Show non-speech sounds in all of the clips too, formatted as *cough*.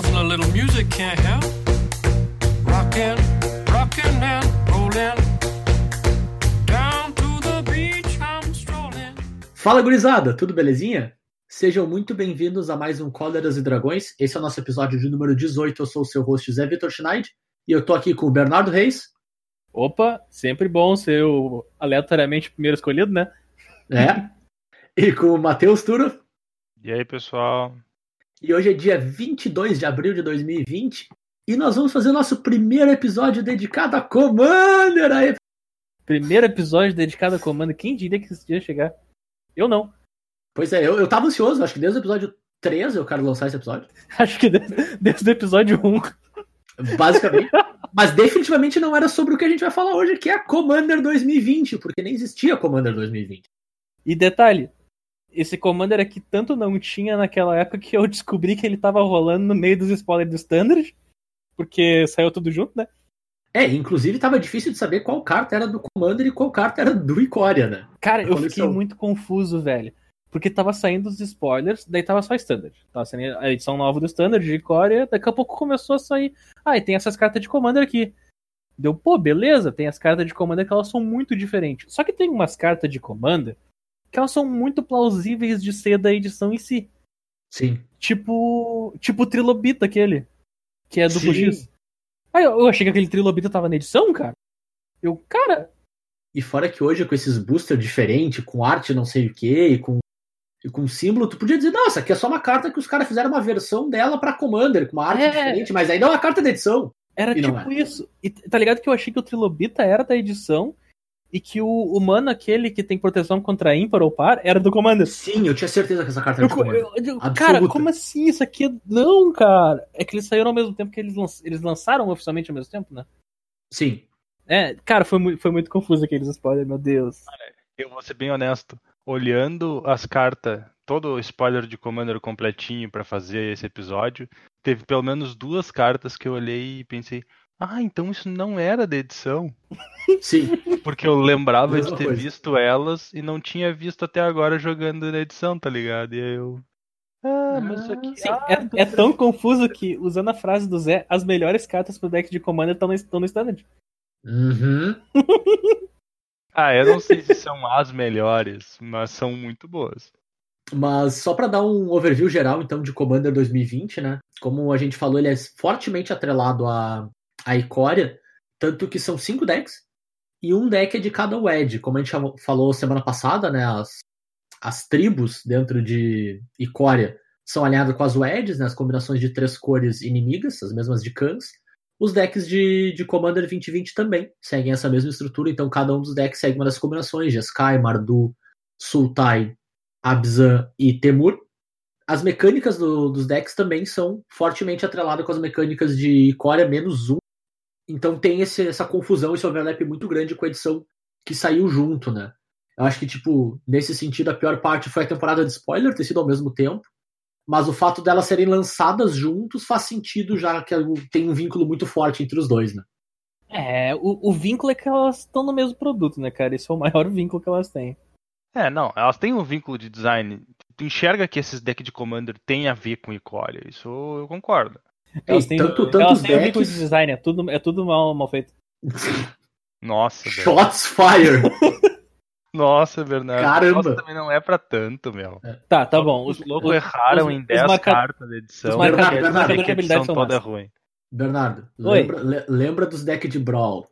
Nothing a little music can't help. Rockin', rockin' and rollin'. Down to the beach I'm strolling. Fala gurizada, tudo belezinha? Sejam muito bem-vindos a mais um Cóleras e Dragões. Esse é o nosso episódio de número 18. Eu sou o seu host Zé Vitor Schneid e eu tô aqui com o Bernardo Reis. Opa, sempre bom ser o aleatoriamente primeiro escolhido, né? É. E com o Matheus Turo. E aí, pessoal? E hoje é dia 22 de abril de 2020 e nós vamos fazer o nosso primeiro episódio dedicado a Commander. Aí. Primeiro episódio dedicado a Commander. Quem diria que isso ia chegar? Eu não. *laughs* Pois é, eu, eu tava ansioso, acho que desde o episódio 13 eu quero lançar esse episódio. Acho que desde, desde o episódio 1. Basicamente. *laughs* Mas definitivamente não era sobre o que a gente vai falar hoje, que é a Commander 2020, porque nem existia Commander 2020. E detalhe, esse Commander aqui tanto não tinha naquela época que eu descobri que ele tava rolando no meio dos spoilers do Standard, porque saiu tudo junto, né? É, inclusive tava difícil de saber qual carta era do Commander e qual carta era do Icória, né? Cara, eu fiquei muito confuso, velho. Porque tava saindo os spoilers, daí tava só Standard. Tava saindo a edição nova do Standard de Coreia, daqui a pouco começou a sair. Ah, e tem essas cartas de Commander aqui. Deu, pô, beleza, tem as cartas de Commander que elas são muito diferentes. Só que tem umas cartas de Commander que elas são muito plausíveis de ser da edição em si. Sim. Tipo. Tipo o Trilobita aquele. Que é do. X. Aí eu, eu achei que aquele Trilobita tava na edição, cara. Eu, cara, E fora que hoje, com esses boosters diferentes, com arte não sei o que, e com, e com símbolo, tu podia dizer, nossa, aqui é só uma carta que os caras fizeram uma versão dela pra Commander, com uma arte É. diferente, mas ainda é uma carta da edição. Era E tipo é. isso. E tá ligado que eu achei que o Trilobita era da edição e que o humano, aquele que tem proteção contra ímpar ou par, era do Commander. Sim, eu tinha certeza que essa carta era de Commander. eu- eu cara, como assim? Isso aqui é... Não, cara. É que eles saíram ao mesmo tempo que eles, lan- eles lançaram oficialmente ao mesmo tempo, né? Sim. É, cara, foi, mu- foi muito confuso aqueles spoilers, meu Deus. Eu vou ser bem honesto. Olhando as cartas, todo o spoiler de Commander completinho pra fazer esse episódio, teve pelo menos duas cartas que eu olhei e pensei, ah, então isso não era da edição. *laughs* Sim. Porque eu lembrava de ter coisa. visto elas e não tinha visto até agora jogando na edição, tá ligado? E aí eu. Ah, mas isso aqui. Sim, ah, é, é tão confuso que, usando a frase do Zé, as melhores cartas pro deck de Commander estão no, estão no Standard. Uhum. *laughs* Ah, eu não sei se são as melhores, mas são muito boas. Mas só pra dar um overview geral, então, de Commander 2020, né? Como a gente falou, ele é fortemente atrelado a, a Icória, tanto que são cinco decks, e um deck é de cada WED. Como a gente chamou- falou semana passada, né? As, as tribos dentro de Icória são alinhadas com as WEDs, né? As combinações de três cores inimigas, as mesmas de Khans. Os decks de, de Commander 2020 também seguem essa mesma estrutura, então cada um dos decks segue uma das combinações, Jeskai, Mardu, Sultai, Abzan e Temur. As mecânicas do- dos decks também são fortemente atreladas com as mecânicas de Core menos um. Então tem esse- essa confusão, esse overlap muito grande com a edição que saiu junto, né? Eu acho que, tipo, nesse sentido, a pior parte foi a temporada de spoiler ter sido ao mesmo tempo. Mas o fato delas serem lançadas juntos faz sentido, já que tem um vínculo muito forte entre os dois, né? É, o, o vínculo é que elas estão no mesmo produto, né, cara? Esse é o maior *laughs* vínculo que elas têm. É, não, elas têm um vínculo de design. Tu enxerga que esses decks de Commander têm a ver com Icória, isso eu concordo. Elas têm, tanto, tanto elas têm vínculo de design, é tudo, é tudo mal, mal feito. Nossa. Shots fire! *laughs* Nossa, Bernardo. Caramba. Nossa, também não é pra tanto, meu. Tá, tá bom. Os, Os loucos os- erraram os- em os 10 marca- cartas da edição. os marcadores que de a edição habilidade são toda é massa. ruim. Bernardo, Oi. lembra, le- lembra dos decks de Brawl.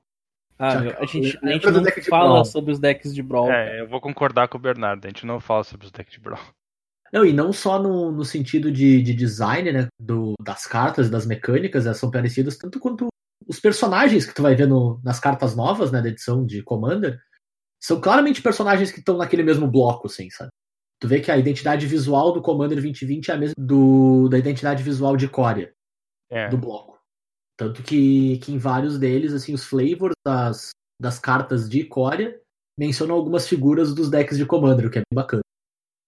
Ah, Já- a gente, a gente não deck fala sobre os decks de Brawl. É, eu vou concordar com o Bernardo, a gente não fala sobre os decks de Brawl. Não, e não só no, no sentido de, de design, né? Do, das cartas, das mecânicas, elas são parecidas, tanto quanto os personagens que tu vai ver no- nas cartas novas, né, da edição de Commander, são claramente personagens que estão naquele mesmo bloco, assim, sabe? Tu vê que a identidade visual do Commander 2020 é a mesma do, da identidade visual de Corea, É. do bloco. Tanto que, que em vários deles, assim, os flavors das, das cartas de Corea mencionam algumas figuras dos decks de Commander, o que é bem bacana.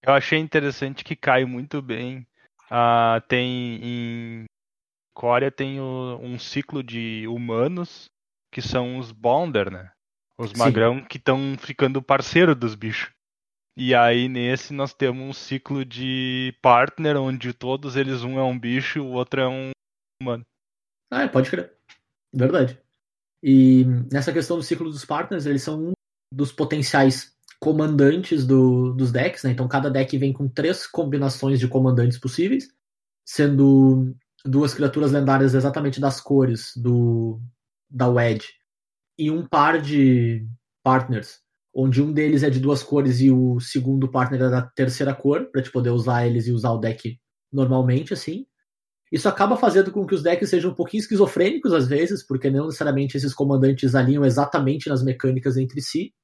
Eu achei interessante que cai muito bem. Ah, tem em Coreia tem o- um ciclo de humanos que são os Bonder, né? Os Sim. magrão que estão ficando parceiro dos bichos. E aí nesse nós temos um ciclo de partner onde todos eles um é um bicho, o outro é um humano. Ah, é, pode crer. Verdade. E nessa questão do ciclo dos partners, eles são um dos potenciais comandantes do- dos decks, né? Então cada deck vem com três combinações de comandantes possíveis, sendo duas criaturas lendárias exatamente das cores do da Wedge e um par de partners, onde um deles é de duas cores e o segundo partner é da terceira cor, para te poder usar eles e usar o deck normalmente, assim. Isso acaba fazendo com que os decks sejam um pouquinho esquizofrênicos às vezes, porque não necessariamente esses comandantes alinham exatamente nas mecânicas entre si,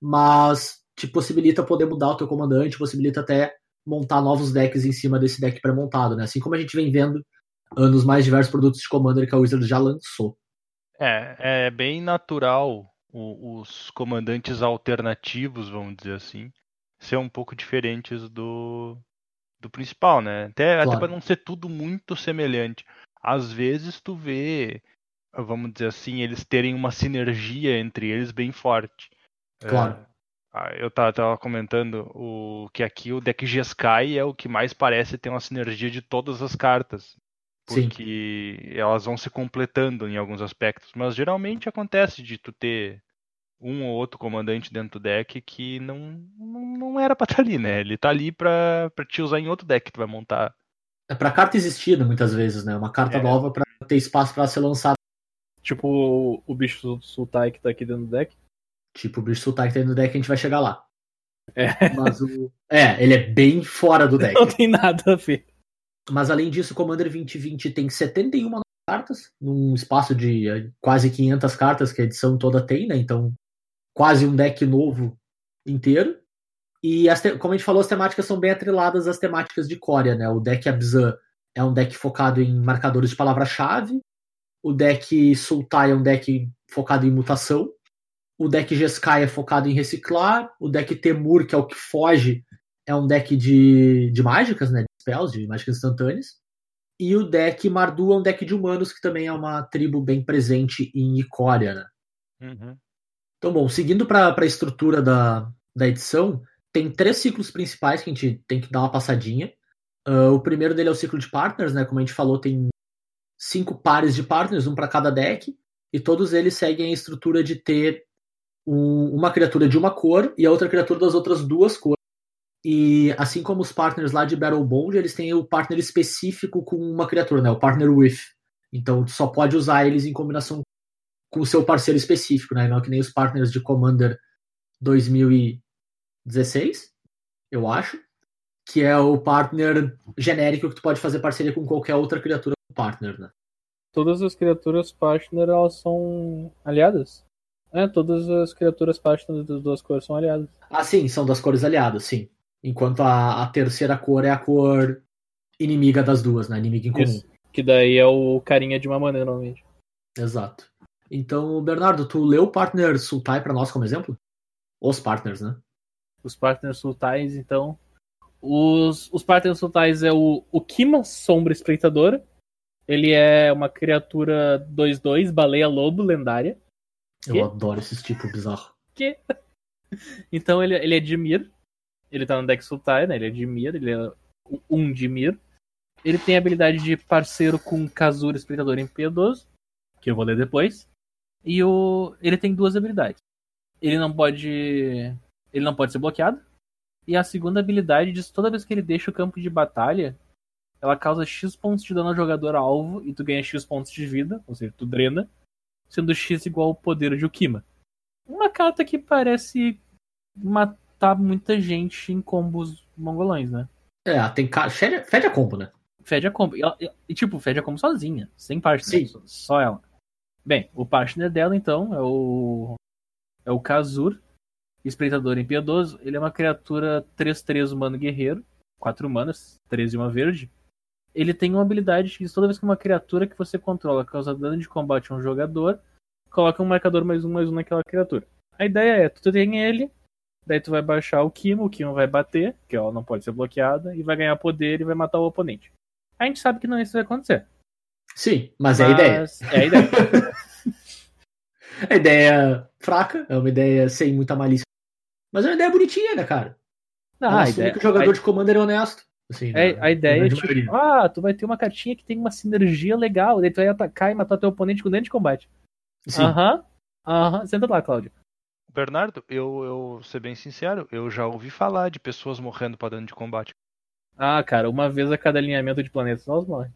mas te possibilita poder mudar o teu comandante, possibilita até montar novos decks em cima desse deck pré-montado, né? Assim como a gente vem vendo nos mais diversos produtos de Commander que a Wizard já lançou. É, é bem natural o- os comandantes alternativos, vamos dizer assim, ser um pouco diferentes do, do principal, né? Até, até Claro. para não ser tudo muito semelhante. Às vezes tu vê, vamos dizer assim, eles terem uma sinergia entre eles bem forte. É, Claro. ah, eu tava, tava comentando o que aqui o deck G-Sky é o que mais parece ter uma sinergia de todas as cartas Sim. porque elas vão se completando em alguns aspectos, mas geralmente acontece de tu ter um ou outro comandante dentro do deck que não, não, não era pra estar ali, né? Ele tá ali pra, pra te usar em outro deck que tu vai montar. É pra carta existir, né, muitas vezes, né? Uma carta É. nova pra ter espaço pra ser lançada. Tipo o, o bicho Sultai que tá aqui dentro do deck. Tipo, o Sultai que tem no deck, a gente vai chegar lá. É. Mas o... É, ele é bem fora do deck. *laughs* Não tem nada a ver. Mas além disso, o Commander 2020 tem 71 novas cartas, num espaço de eh, quase 500 cartas que a edição toda tem, né? Então, quase um deck novo inteiro. E, as te- como a gente falou, as temáticas são bem atreladas às temáticas de Corea, né? O deck Abzan é um deck focado em marcadores de palavra-chave. O deck Sultai é um deck focado em mutação. O deck Jeskai é focado em reciclar. O deck Temur, que é o que foge, é um deck de, de mágicas, né? De spells, de mágicas instantâneas. E o deck Mardu é um deck de humanos, que também é uma tribo bem presente em Icória, né? Então, bom, seguindo para a estrutura da, da edição, tem três ciclos principais que a gente tem que dar uma passadinha. Ah, o primeiro dele é o ciclo de partners, né? Como a gente falou, tem cinco pares de partners, um para cada deck, e todos eles seguem a estrutura de ter um- uma criatura de uma cor e a outra criatura das outras duas cores. E assim como os partners lá de Battle Bond, eles têm o partner específico com uma criatura, né? O partner with. Então tu só pode usar eles em combinação com o seu parceiro específico, né? Não é que nem os partners de Commander 2016, eu acho, que é o partner genérico que tu pode fazer parceria com qualquer outra criatura partner, né? Todas as criaturas partner elas são aliadas. É, todas as criaturas partner das duas cores são aliadas. Ah, sim, são das cores aliadas, sim. Enquanto a, a terceira cor é a cor inimiga das duas, né? Inimiga em comum. Isso. Que daí é o carinha de uma maneira, normalmente. Exato. Então, Bernardo, tu leu o partner Sultai pra nós como exemplo? Os partners, né? Os partners sultais, então. Os, os partners sultais é o, o Kima Sombra Espreitadora. Ele é uma criatura 2-2, baleia lobo lendária. Eu adoro esses tipos bizarros. Que? Então ele, ele é de Mir. Ele tá no deck Sultai, né? Ele é de Mir, ele é um de Mir. Ele tem a habilidade de parceiro com Kazura Espreitador Impiedoso, que eu vou ler depois. E o, ele tem duas habilidades. Ele não pode. Ele não pode ser bloqueado. E a segunda habilidade diz toda vez que ele deixa o campo de batalha, ela causa X pontos de dano ao jogador alvo e tu ganha X pontos de vida, ou seja, tu drena, sendo X igual ao poder de Ukima. Uma carta que parece matar muita gente em combos mongolões, né? É, tem ca... fede, fede a combo, né? Fede a combo. E, ela- e, tipo, fede a combo sozinha, sem partner. Sim. só- Só ela. Bem, o partner dela, então, é o. É o Kazur, Espreitador Impiedoso. Ele é uma criatura 3-3 humano guerreiro, 4 humanas, 3 e uma verde. Ele tem uma habilidade que diz toda vez que uma criatura que você controla causa dano de combate a um jogador, coloca um marcador mais um mais um naquela criatura. A ideia é, tu tem ele, daí tu vai baixar o Kimo, o Kimo vai bater, que ela não pode ser bloqueada, e vai ganhar poder e vai matar o oponente. A gente sabe que não isso vai acontecer. Sim, mas é a ideia. Mas É a ideia. É *laughs* a ideia fraca, é uma ideia sem muita malícia. Mas é uma ideia bonitinha, né, cara? Ela a ideia, que o jogador a- de Commander é honesto. Assim, É, na- a ideia é tipo, maioria. ah, tu vai ter uma cartinha que tem uma sinergia legal, daí tu vai atacar e matar teu oponente com dano de combate. Sim. Aham, aham, senta lá, Cláudio. Bernardo, eu, eu ser bem sincero, eu já ouvi falar de pessoas morrendo pra dano de combate. Ah, cara, uma vez a cada alinhamento de planetas nós morre.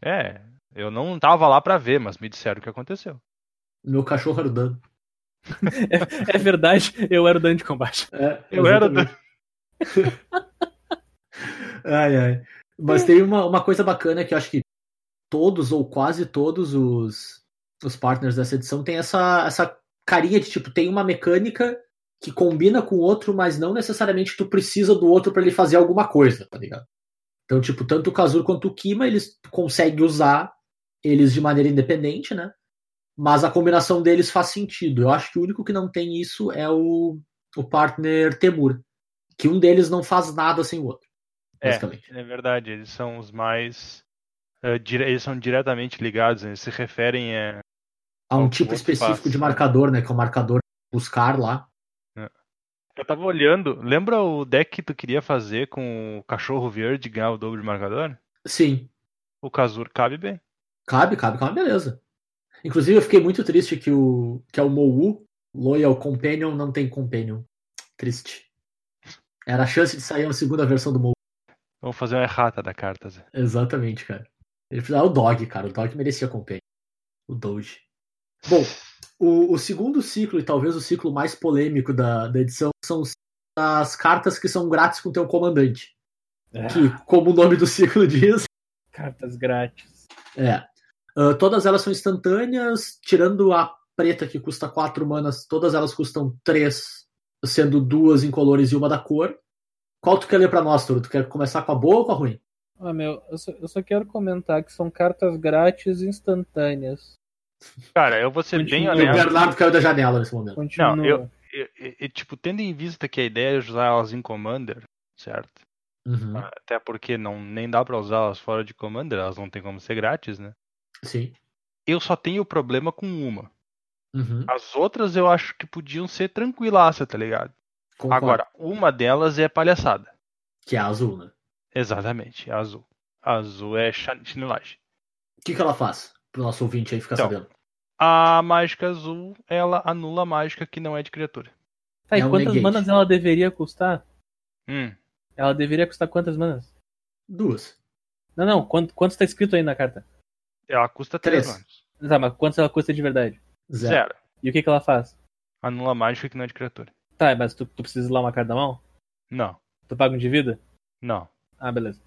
É, eu não tava lá pra ver, mas me disseram o que aconteceu. Meu cachorro era o dano. *laughs* É verdade, eu era o dano de combate. É, Eu era exatamente. *laughs* ai, ai. Mas tem uma, uma coisa bacana que eu acho que todos ou quase todos os, os partners dessa edição têm essa, essa carinha de tipo, tem uma mecânica que combina com o outro, mas não necessariamente tu precisa do outro pra ele fazer alguma coisa, tá ligado? Então, tipo, tanto o Kazur quanto o Kima, eles conseguem usar eles de maneira independente, né? Mas a combinação deles faz sentido. Eu acho que o único que não tem isso é o, o partner Temur. Que um deles não faz nada sem o outro. É, Basicamente. É verdade, eles são os mais. eh, dire- eles são diretamente ligados, eles se referem a. Há um Ao que tipo específico faz, de marcador, né? Que é o marcador buscar lá. Eu tava olhando, lembra o deck que tu queria fazer com o cachorro verde ganhar o dobro de marcador? Sim. O Kazur cabe bem. Cabe, cabe, cabe, beleza. Inclusive, eu fiquei muito triste que o que é o Mou, Loyal Companion, não tem Companion. Triste. Era a chance de sair uma segunda versão do Mou. Vamos fazer uma errata da carta, Zé. Exatamente, cara. Ele precisava o Dog, cara. O Dog merecia Companion. O Doge. Bom, o, o segundo ciclo, e talvez o ciclo mais polêmico da, da edição, são as cartas que são grátis com o teu comandante. Que, como o nome do ciclo *laughs* diz, Cartas grátis. É. Ah, todas elas são instantâneas, tirando a preta que custa 4 manas, todas elas custam 3, sendo duas incolores e uma da cor. Qual tu quer ler pra nós, Toro? Tu quer começar com a boa ou com a ruim? Ah, meu, eu só, eu só quero comentar que são cartas grátis instantâneas. Cara, eu vou ser bem Continua. E o honesto. Bernardo caiu da janela nesse momento. Continua. Não, eu- E, e- e, tipo, tendo em vista que a ideia é usar elas em Commander, certo? Uhum, Até porque não, nem dá pra usá-las fora de Commander, elas não tem como ser grátis, né? Sim. Eu só tenho problema com uma. Uhum, As outras eu acho que podiam ser tranquilaça, tá ligado? Concordo. Agora, uma delas é palhaçada. Que é a azul, né? Exatamente, é azul. Azul é chinelagem. O que, que ela faz? Pro nosso ouvinte aí ficar Então, sabendo. A mágica azul, ela anula a mágica que não é de criatura. Tá, e É quantas negate. manas ela deveria custar? Hum, Ela deveria custar quantas manas? Duas. Não, não, quanto, quanto tá escrito aí na carta? ela custa 3 Três. anos. Tá, mas quanto ela custa de verdade? Zero. Zero. E o que, que ela faz? Anula a mágica que não é de criatura. Tá, mas tu, tu precisa lá uma carta da mão? Não, Tu paga um de vida? não. Ah, beleza.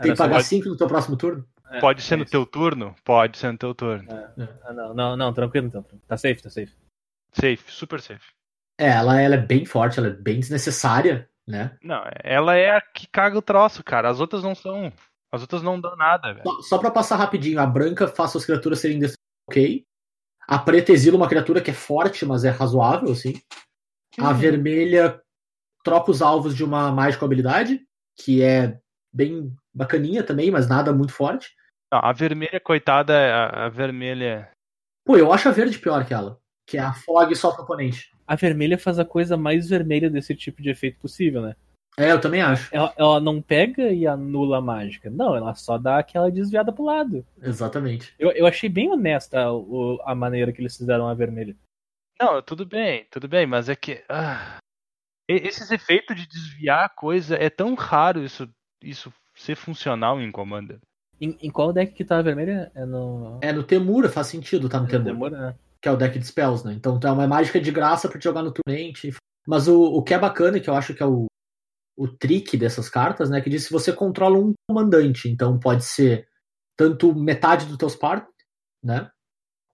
Tem que pagar 5 no teu próximo turno? é, Pode ser é no isso. teu turno? Pode ser no teu turno. Ah, não, não, não, tranquilo então. Tá safe, tá safe. Safe, super safe. É, ela, ela é bem forte, ela é bem desnecessária, né? Não, ela é a que caga o troço, cara. As outras não são. As outras não dão nada, velho. Só, só pra passar rapidinho, a branca faz suas criaturas serem indestrutíveis, ok. A preta exila uma criatura que é forte, mas é razoável, assim. A Uhum. vermelha troca os alvos de uma mágica habilidade, que é bem bacaninha também, mas nada muito forte. Não, a vermelha, coitada, a, a vermelha. Pô, eu acho a verde pior que ela. Que é a fog só pro oponente. A vermelha faz a coisa mais vermelha desse tipo de efeito possível, né? É, eu também acho. Ela, ela não pega e anula a mágica. Não, ela só dá aquela desviada pro lado. Exatamente. Eu, eu achei bem honesta o- a maneira que eles fizeram a vermelha. Não, tudo bem, tudo bem, mas é que. ah, esses efeitos de desviar a coisa é tão raro isso, isso ser funcional em Commander. Em, em qual deck que tá a vermelha? É no. É no Temura, faz sentido tá no Temura. Demora, né? que é o deck de spells, né? Então é uma mágica de graça pra te jogar no turmente. Mas o, o que é bacana, que eu acho que é o, o trick dessas cartas, né? Que diz que você controla um comandante. Então pode ser tanto metade dos teus par, né?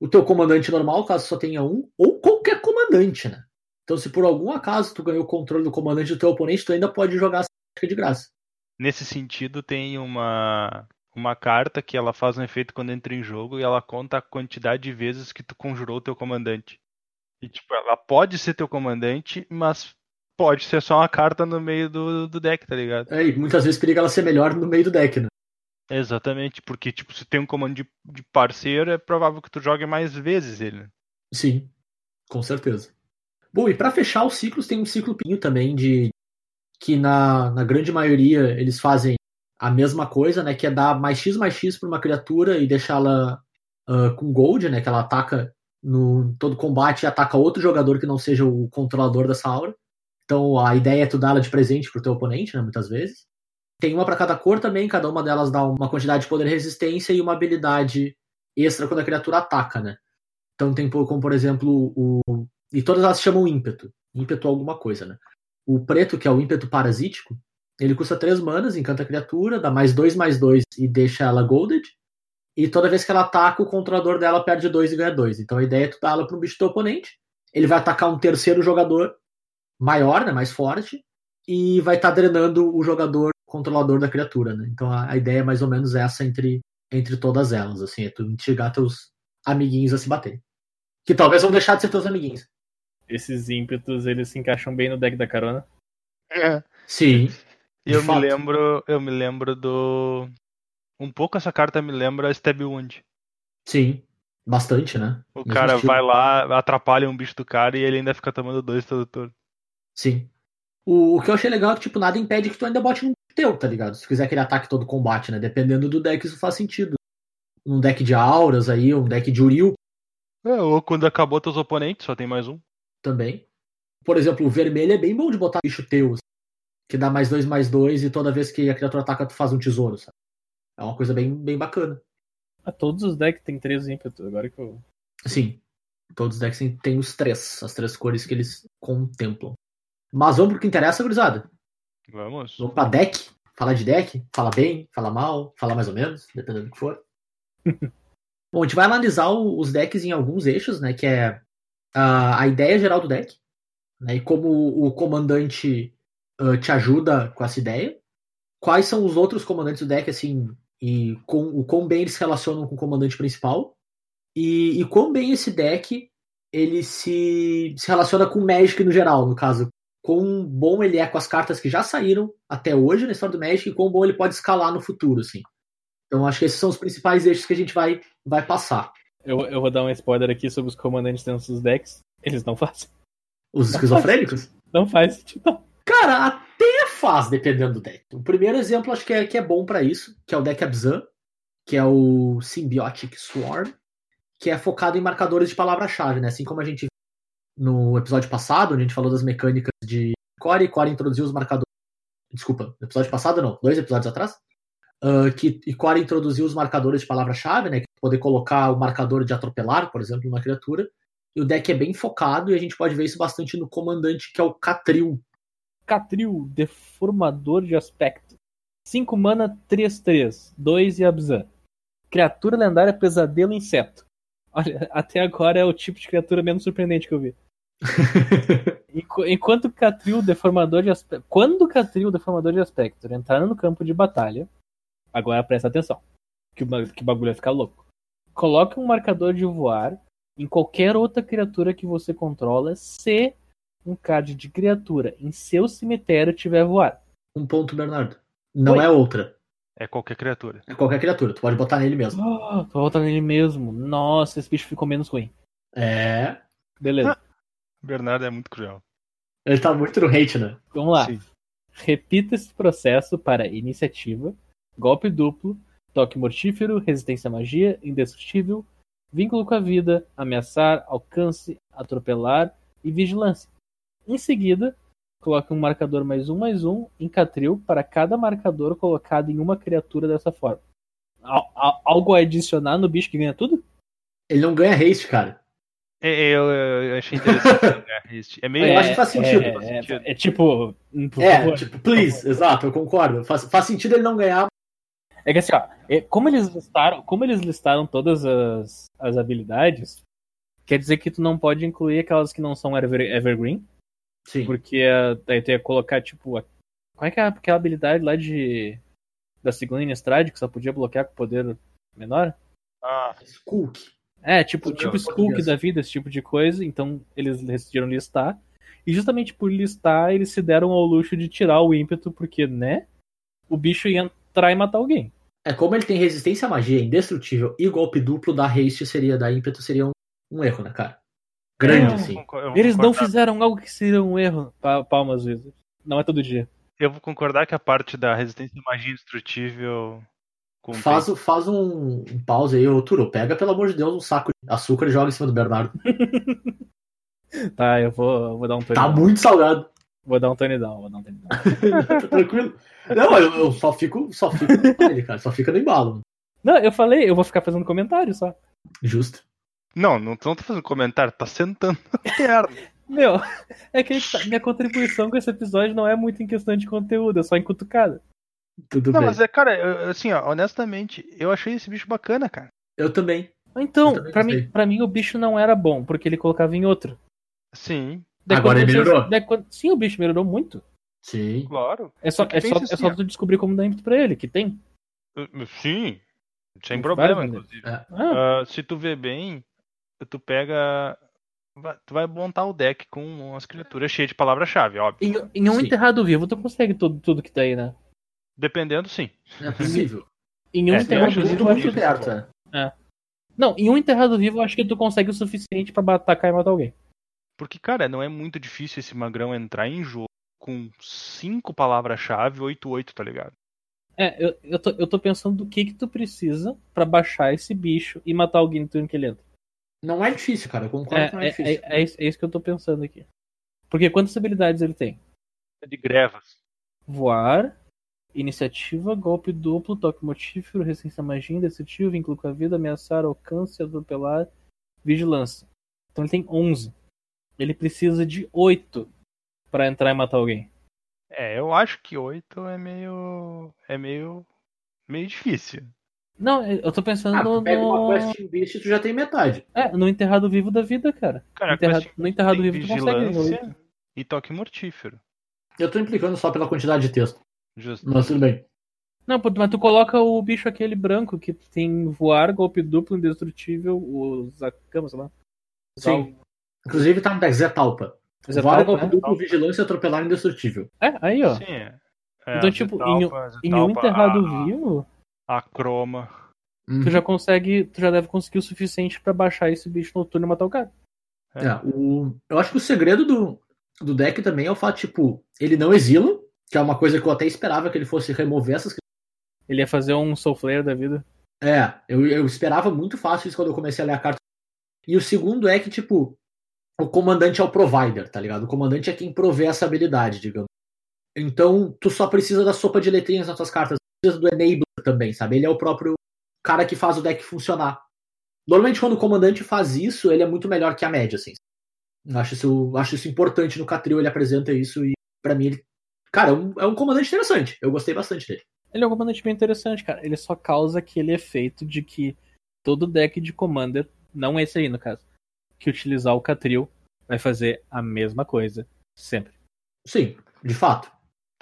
O teu comandante normal, caso só tenha um, ou qualquer comandante, né? Então, se por algum acaso tu ganhou o controle do comandante do teu oponente, tu ainda pode jogar essa mágica de graça. Nesse sentido, tem uma, uma carta que ela faz um efeito quando entra em jogo e ela conta a quantidade de vezes que tu conjurou o teu comandante. E tipo, ela pode ser teu comandante, mas pode ser só uma carta no meio do, do deck, tá ligado? É, e muitas vezes periga ela ser melhor no meio do deck, né? Exatamente, porque tipo, se tem um comando de, de parceiro, é provável que tu jogue mais vezes ele. né? Sim, com certeza. Bom, e pra fechar os ciclos, tem um ciclo pinho também de que na, na grande maioria eles fazem a mesma coisa, né? Que é dar mais X mais X para uma criatura e deixá-la uh, com gold, né? Que ela ataca no todo combate e ataca outro jogador que não seja o controlador dessa aura. Então a ideia é tu dar ela de presente pro teu oponente, né? Muitas vezes. Tem uma para cada cor também, cada uma delas dá uma quantidade de poder e resistência e uma habilidade extra quando a criatura ataca, né? Então tem como, por exemplo, o. E todas elas chamam ímpeto. Ímpeto alguma coisa, né? O preto, que é o ímpeto parasítico, ele custa 3 manas, encanta a criatura, dá mais 2 mais 2 e deixa ela golded. E toda vez que ela ataca, o controlador dela perde 2 e ganha 2. Então a ideia é tu dar ela para um bicho do oponente. Ele vai atacar um terceiro jogador maior, né, mais forte, e vai estar tá drenando o jogador controlador da criatura, né? Então a, a, ideia é mais ou menos essa entre, entre todas elas, assim, é tu instigar teus amiguinhos a se baterem. Que talvez vão deixar de ser teus amiguinhos. Esses ímpetos, eles se encaixam bem no deck da carona. É. Sim. E eu me lembro, eu me lembro do um pouco essa carta me lembra Stab Wound. Sim, bastante, né? O Mesmo cara estilo. vai lá, atrapalha um bicho do cara e ele ainda fica tomando dois todo turno. Sim. O, o, que eu achei legal é que, tipo, nada impede que tu ainda bote um teu, tá ligado? Se quiser aquele ataque todo combate, né? Dependendo do deck, isso faz sentido. Um deck de auras aí, um deck de Uriel. É, ou quando acabou teus oponentes, só tem mais um. Também. Por exemplo, o vermelho é bem bom de botar bicho teu, que dá mais dois, mais dois, e toda vez que a criatura ataca, tu faz um tesouro, sabe? É uma coisa bem, bem bacana. Ah, todos os decks têm três ímpetos, agora que eu. Sim. Todos os decks têm os três, as três cores que eles contemplam. Mas vamos pro que interessa, gurizada? Vamos. Vamos pra deck? Falar de deck? Fala bem, fala mal, fala mais ou menos, dependendo do que for. *laughs* Bom, a gente vai analisar os decks em alguns eixos, né? Que é a, a ideia geral do deck, né, e como o comandante uh, te ajuda com essa ideia. Quais são os outros comandantes do deck, assim, e com, o quão bem eles se relacionam com o comandante principal. E, e quão bem esse deck ele se, se relaciona com o Magic no geral, no caso quão bom ele é com as cartas que já saíram até hoje na história do Magic e quão bom ele pode escalar no futuro, assim. Então acho que esses são os principais eixos que a gente vai, vai passar. Eu, eu vou dar um spoiler aqui sobre os comandantes dentro dos decks. Eles não fazem. Os esquizofrênicos? Não faz sentido. Não. Cara, até faz, dependendo do deck. O primeiro exemplo acho que é, que é bom para isso, que é o deck Abzan, que é o Symbiotic Swarm, que é focado em marcadores de palavra-chave, né? Assim como a gente no episódio passado, onde a gente falou das mecânicas de Core, Core introduziu os marcadores. Desculpa, no episódio passado não, dois episódios atrás. Uh, que e Core introduziu os marcadores de palavra-chave, né? Que poder colocar o marcador de atropelar, por exemplo, numa criatura. E o deck é bem focado e a gente pode ver isso bastante no comandante, que é o Catril. Catril, deformador de aspecto. 5 mana, 3-3, 2 e Abzan. Criatura lendária, pesadelo inseto. Olha, até agora é o tipo de criatura menos surpreendente que eu vi. *laughs* Enquanto Catril, deformador de aspecto. Quando Catril, deformador de aspecto, entrar no campo de batalha, agora presta atenção. Que o que bagulho vai ficar louco. Coloque um marcador de voar em qualquer outra criatura que você controla se um card de criatura em seu cemitério tiver voar. Um ponto, Bernardo. Não Oi? é outra. É qualquer criatura. É qualquer criatura, tu pode botar nele mesmo. Oh, tu botar nele mesmo. Nossa, esse bicho ficou menos ruim. É. Beleza. Bernardo é muito cruel. Ele tá muito no hate, né? Vamos lá. Sim. Repita esse processo para iniciativa, golpe duplo, toque mortífero, resistência à magia, indestrutível, vínculo com a vida, ameaçar, alcance, atropelar e vigilância. Em seguida, coloque um marcador mais um mais um em Catril para cada marcador colocado em uma criatura dessa forma. Algo a adicionar no bicho que ganha tudo? Ele não ganha haste, cara. É, eu, eu, achei interessante ganhar haste. É meio. Eu acho que faz sentido. É, faz sentido. é, é tipo. É, favor, tipo, please, exato, eu concordo. Faz, faz sentido ele não ganhar, é que assim, ó, é, como eles listaram, como eles listaram todas as, as habilidades, quer dizer que tu não pode incluir aquelas que não são ever, evergreen. Sim. Porque daí tu ia colocar, tipo, a, qual é que é aquela habilidade lá de. Da segunda Innistrad que só podia bloquear com poder menor? Ah, Skook. É, tipo, tipo Skook da vida, esse tipo de coisa. Então eles decidiram listar. E justamente por listar, eles se deram ao luxo de tirar o ímpeto, porque, né? O bicho ia entrar e matar alguém. É, como ele tem resistência à magia, indestrutível e golpe duplo, da haste seria, da ímpeto seria um, um erro, né, cara? Grande, assim. Eles não fizeram algo que seria um erro, palmas vezes. Não é todo dia. Eu vou concordar que a parte da resistência à magia indestrutível. Faz, faz um, um pause aí, ô Turo. Pega, pelo amor de Deus, um saco de açúcar e joga em cima do Bernardo. *laughs* Tá, eu vou, vou dar um Tony Tá down. muito salgado. Vou dar um Tony down, vou dar um Tony down. *laughs* tranquilo. Não, eu, eu só fico, só fico no baile, cara. Só fica no embalo. Não, eu falei, eu vou ficar fazendo comentário só. Justo. Não, não, não tô fazendo comentário, tá sentando *laughs* a perna. Meu, é que tá, minha contribuição com esse episódio não é muito em questão de conteúdo, é só em cutucada. Tudo Não, bem. mas é, cara, eu- assim, ó, honestamente, eu achei esse bicho bacana, cara. Eu também. Então, gostei. mim, pra mim o bicho não era bom, porque ele colocava em outro. Sim, Agora quando ele melhorou? daí quando- sim, o bicho melhorou muito. Sim. claro. É só, Porque é só, pensa é só assim, tu descobrir como dar ímpeto pra ele, que tem. Uh, Sim, sem Tem problema, né? inclusive. É. Ah, Ah, se tu vê bem, tu pega. Tu vai montar o deck com umas criaturas cheias de palavra-chave, óbvio. em, em um Sim. enterrado vivo, tu consegue tudo, tudo que tá aí, né? Dependendo, sim. É possível. *laughs* Em um É, enterrado vivo, muito, eu acho perto, é. Não, em um enterrado vivo, eu acho que tu consegue o suficiente pra atacar e matar alguém. Porque, cara, não é muito difícil esse magrão entrar em jogo com cinco palavras-chave, 8-8, tá ligado? É, eu, eu, tô, eu tô pensando do que que tu precisa pra baixar esse bicho e matar alguém no turno que ele entra. Não é difícil, cara. Eu concordo É, que não é, é, difícil. é, é isso, é isso que eu tô pensando aqui. Porque quantas habilidades ele tem? De grevas. Voar, iniciativa, golpe duplo, toque mortífero, resistência à magia, indestrutível, vínculo com a vida, ameaçar, alcance, atropelar, vigilância. Então ele tem 11. Ele precisa de 8 pra entrar e matar alguém. É, eu acho que 8 é meio. É meio. meio difícil. Não, eu tô pensando Ah, no, pega uma no... quest em Beast e tu já tem metade. É, no enterrado vivo da vida, cara. Cara, Enterrado- quest no enterrado tem vivo tu consegue. vigilância e toque mortífero. Eu tô implicando só pela quantidade de texto. Justo. Mas tudo bem. Não, mas tu coloca o bicho aquele branco que tem voar, golpe duplo, indestrutível, os Akama, sei lá. Sim. Inclusive tá no deck Zé Talpa. Zé Vara, Talpa, golpe né? duplo, vigilância, atropelar indestrutível. É, aí, ó. Sim, é. É, Então, a tipo, Zetalpa, Em um enterrado a- vivo, A croma. Uhum. tu já consegue, tu já deve conseguir o suficiente pra baixar esse bicho no turno e matar o cara. É, o... Eu acho que o segredo do, do deck também é o fato, tipo, ele não exila, que é uma coisa que eu até esperava que ele fosse remover essas. Ele ia fazer um Soul Flare da vida. É, eu, eu esperava muito fácil isso quando eu comecei a ler a carta. E o segundo é que, tipo, o comandante é o provider, tá ligado? O comandante é quem provê essa habilidade, digamos. Então, tu só precisa da sopa de letrinhas nas tuas cartas. Precisa do enabler também, sabe? Ele é o próprio cara que faz o deck funcionar. Normalmente, quando o comandante faz isso, ele é muito melhor que a média, assim. Eu acho isso, acho isso importante no Catril, ele apresenta isso e, pra mim, ele. Cara, é um, é um comandante interessante. Eu gostei bastante dele. Ele é um comandante bem interessante, cara. Ele só causa aquele efeito de que todo deck de Commander, não esse aí no caso, que utilizar o Catril vai fazer a mesma coisa sempre. Sim, de fato.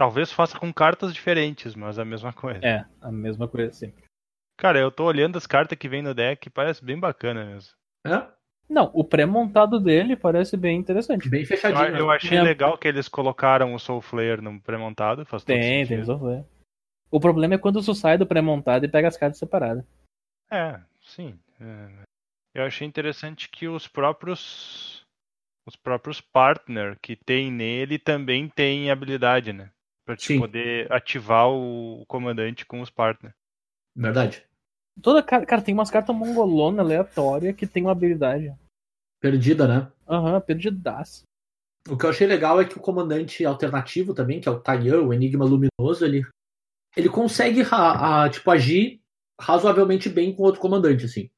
Talvez faça com cartas diferentes, mas a mesma coisa. É, a mesma coisa sempre. Cara, eu tô olhando as cartas que vem no deck, parece bem bacana mesmo. É, Não, o pré-montado dele parece bem interessante. bem Eu, fechadinho. eu né? achei É. legal que eles colocaram o Soul Flare no pré-montado. Faz todo Tem, tem sentido. Soul Flare. O problema é quando tu sai do pré-montado e pega as cartas separadas. É, sim. é. Eu achei interessante que os próprios os próprios partner que tem nele também têm habilidade, né? Pra te Sim. poder ativar o, o comandante com os partner. Verdade. Toda cara, cara, tem umas cartas mongolona aleatória que tem uma habilidade. Perdida, né? Aham, perdidaço. O que eu achei legal é que o comandante alternativo também, que é o Taiyan, o Enigma Luminoso, ele, ele consegue a- tipo, agir razoavelmente bem com outro comandante, assim.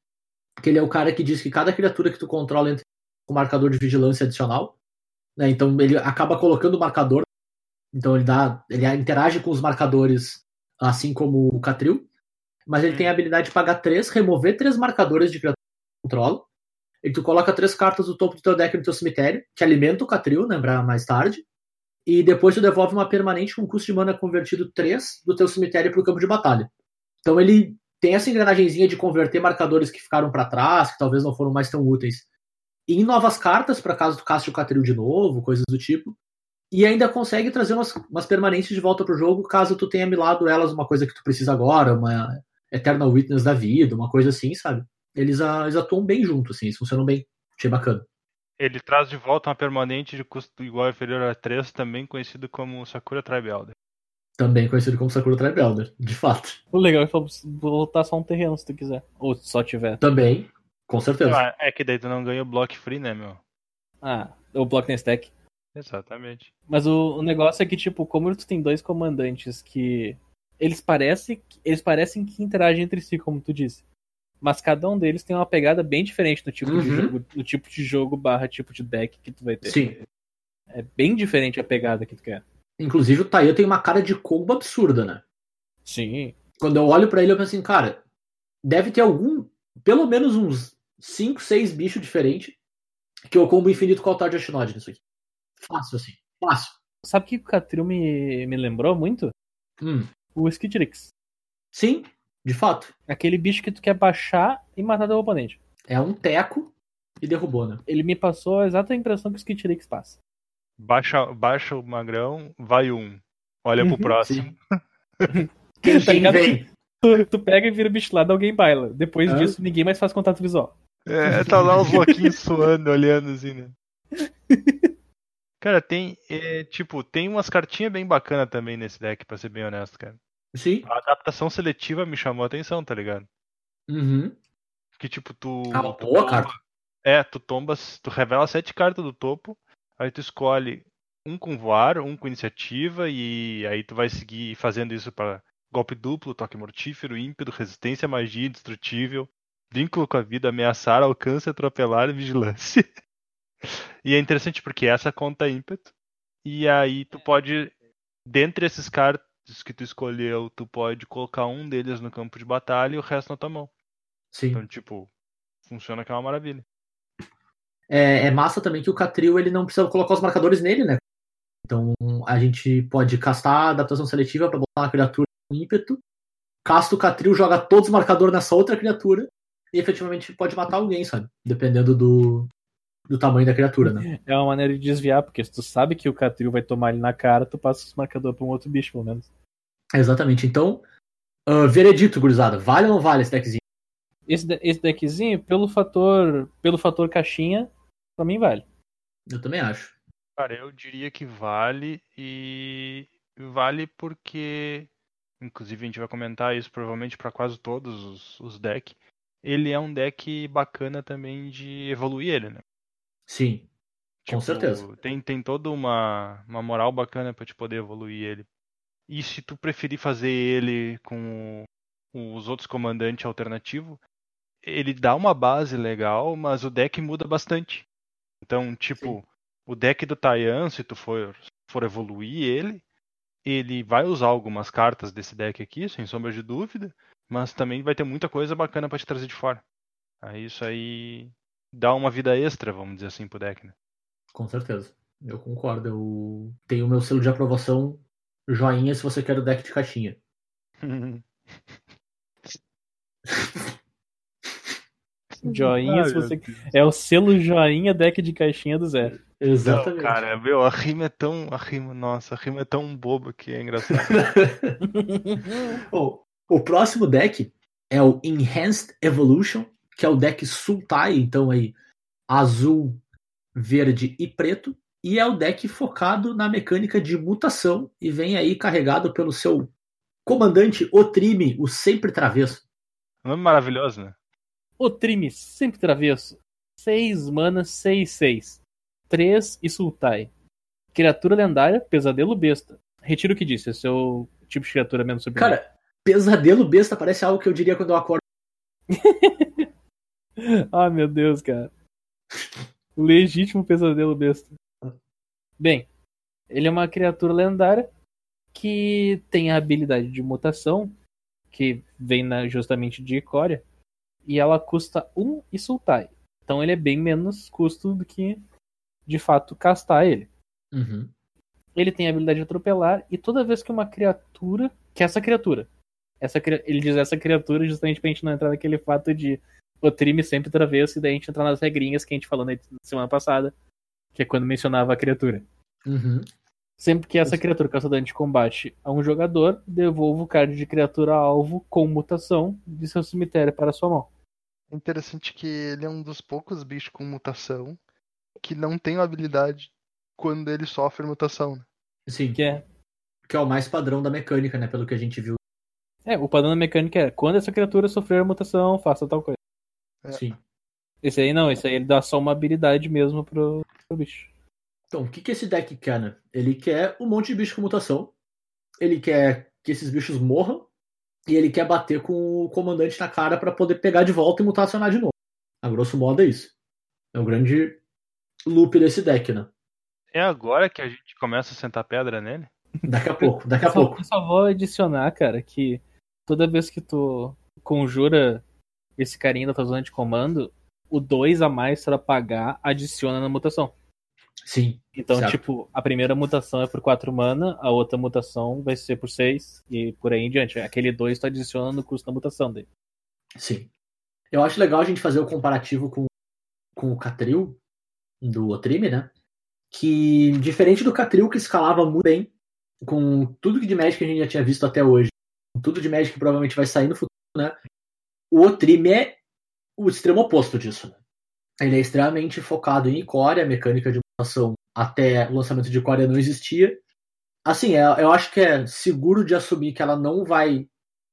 Porque ele é o cara que diz que cada criatura que tu controla entra com marcador de vigilância adicional. Né? Então ele acaba colocando o marcador. Então ele dá. Ele interage com os marcadores, assim como o Catril. Mas ele tem a habilidade de pagar três, remover três marcadores de criatura que controla. E tu coloca três cartas do topo do teu deck no teu cemitério, que alimenta o Catril, lembrar mais tarde. E depois tu devolve uma permanente com custo de mana convertido 3 do teu cemitério pro campo de batalha. Então ele tem essa engrenagemzinha de converter marcadores que ficaram para trás, que talvez não foram mais tão úteis, em novas cartas, para caso tu caste o Catril de novo, coisas do tipo. E ainda consegue trazer umas, umas permanentes de volta pro jogo, caso tu tenha milado elas uma coisa que tu precisa agora, uma Eternal Witness da vida, uma coisa assim, sabe? Eles, ah, eles atuam bem juntos, assim, eles funcionam bem. Achei bacana. Ele traz de volta uma permanente de custo igual ou inferior a 3, também conhecido como Sakura Tribe Elder. Também conhecido como Sakura Tribe Elder, de fato. O legal é que voltar só um terreno se tu quiser. Ou se só tiver. Também, com certeza. Ah, É que daí tu não ganha o block free, né, meu? Ah, o bloco tem stack. Exatamente. Mas o, o negócio é que, tipo, como tu tem dois comandantes que. Eles parecem, eles parecem que interagem entre si, como tu disse. Mas cada um deles tem uma pegada bem diferente do tipo de Uhum. jogo, do tipo de jogo barra tipo de deck que tu vai ter. Sim. É bem diferente a pegada que tu quer. Inclusive o Taiyo tem uma cara de combo absurda, né? Sim. Quando eu olho pra ele, eu penso assim, cara, deve ter algum, pelo menos uns 5, 6 bichos diferentes que eu combo infinito com o altar de Ashinod nisso aqui. Fácil, assim. Fácil. Sabe o que o Catril me, me lembrou muito? Hum. O Skidrix. Sim, de fato. Aquele bicho que tu quer baixar e matar teu oponente. É um teco e derrubou, né? Ele me passou a exata impressão que o Skidrix passa. Baixa, baixa o magrão, vai um. Olha pro Uhum, próximo. *laughs* Quem Tá ligado? vem? Tu, tu pega e vira o bicho lá, alguém baila. Depois Hã? disso, ninguém mais faz contato visual. É, tá lá os louquinhos suando, olhando assim, né? *laughs* Cara, tem, é, tipo, tem umas cartinhas bem bacanas também nesse deck, pra ser bem honesto, cara. Sim. A adaptação seletiva me chamou a atenção, tá ligado? Uhum. Que tipo, tu. Ah, tu boa tomba- carta. É, tu tombas, tu revela sete cartas do topo, aí tu escolhe um com voar, um com iniciativa, e aí tu vai seguir fazendo isso para golpe duplo, toque mortífero, ímpeto, resistência, magia, indestrutível, vínculo com a vida, ameaçar, alcance, atropelar vigilância. *laughs* e é interessante porque essa conta ímpeto, e aí tu pode, dentre esses cartas que tu escolheu, tu pode colocar um deles no campo de batalha e o resto na tua mão. Sim. Então, tipo, funciona que é uma maravilha. É, é massa também que o Catril ele não precisa colocar os marcadores nele, né? Então a gente pode castar a adaptação seletiva pra botar uma criatura com ímpeto. Casta o Catril, joga todos os marcadores nessa outra criatura e efetivamente pode matar alguém, sabe? Dependendo do, do tamanho da criatura, né? É uma maneira de desviar, porque se tu sabe que o Catril vai tomar ele na cara, tu passa os marcadores pra um outro bicho, pelo menos. Exatamente. Então, ah, veredito, gurizada. Vale ou não vale esse deckzinho? Esse, de- esse deckzinho, pelo fator, pelo fator caixinha, pra mim vale. Eu também acho. Cara, eu diria que vale e vale porque, inclusive a gente vai comentar isso provavelmente para quase todos os, os decks. Ele é um deck bacana também de evoluir ele, né? Sim. Com Tipo, certeza. Tem, tem toda uma, uma moral bacana pra te poder evoluir ele. E se tu preferir fazer ele com os outros comandantes alternativos, ele dá uma base legal, mas o deck muda bastante. Então, tipo, o deck do Taiyan, se tu for, for evoluir ele, ele vai usar algumas cartas desse deck aqui, sem sombra de dúvida, mas também vai ter muita coisa bacana pra te trazer de fora. Aí isso aí dá uma vida extra, vamos dizer assim, pro deck, né? Com certeza. Eu concordo. Eu tenho o meu selo de aprovação joinha se você quer o deck de caixinha. *laughs* Joinha, Ai, se você. É o selo joinha deck de caixinha do Zé. Exatamente. Não, cara, meu, a rima é tão. A rima, nossa, a rima é tão boba que é engraçado. *laughs* *laughs* Bom, o próximo deck é o Enhanced Evolution, que é o deck Sultai, então aí azul, verde e preto, e é o deck focado na mecânica de mutação e vem aí carregado pelo seu comandante Otrime, o sempre travesso. Nome maravilhoso, né? O Trime, sempre travesso. 6 mana, 6, 6. 3 e Sultai. Criatura lendária, pesadelo besta. Retiro o que disse, esse é o tipo de criatura menos sobre Cara, pesadelo besta parece algo que eu diria quando eu acordo. *laughs* *laughs* Ah, meu Deus, cara. O legítimo pesadelo besta. Bem, ele é uma criatura lendária que tem a habilidade de mutação, que vem na- justamente de Icória, e ela custa 1 e Sultai. Então ele é bem menos custo do que, de fato, castar ele. Uhum. Ele tem a habilidade de atropelar, e toda vez que uma criatura. Que essa criatura. Essa, ele diz essa criatura justamente pra gente não entrar naquele fato de o trime sempre travesso, e daí a gente entrar nas regrinhas que a gente falou na semana passada, que é quando mencionava a criatura. Uhum. Sempre que essa criatura causa dano de combate a um jogador, devolva o card de criatura alvo com mutação de seu cemitério para sua mão. É interessante que ele é um dos poucos bichos com mutação que não tem habilidade quando ele sofre mutação. né? Sim. Que é. que é o mais padrão da mecânica, né? Pelo que a gente viu. É, o padrão da mecânica é quando essa criatura sofrer mutação, faça tal coisa. É. Sim. Esse aí não, esse aí ele dá só uma habilidade mesmo pro, pro bicho. Então, o que, que esse deck quer, né? Ele quer um monte de bicho com mutação. Ele quer que esses bichos morram. E ele quer bater com o comandante na cara pra poder pegar de volta e mutacionar de novo. A grosso modo é isso. É o grande loop desse deck, né? É agora que a gente começa a sentar pedra nele? Daqui a pouco, daqui a Eu só, pouco. eu só vou adicionar, cara, que toda vez que tu conjura esse carinha da tua zona de comando, o 2 a mais pra pagar adiciona na mutação. Sim, Então, Certo. tipo, a primeira mutação é por 4 mana, a outra mutação vai ser por 6 e por aí em diante. Aquele 2 tu adiciona no custo da mutação dele. sim. Eu acho legal a gente fazer o comparativo com, com o Catril do Otrime, né? Que, diferente do Catril, que escalava muito bem com tudo que de Magic que a gente já tinha visto até hoje, com tudo de Magic que provavelmente vai sair no futuro, né? O Otrime é o extremo oposto disso, né? Ele é extremamente focado em Icória, a mecânica de mutação até o lançamento de Icória não existia. Assim, é- eu acho que é seguro de assumir que ela não vai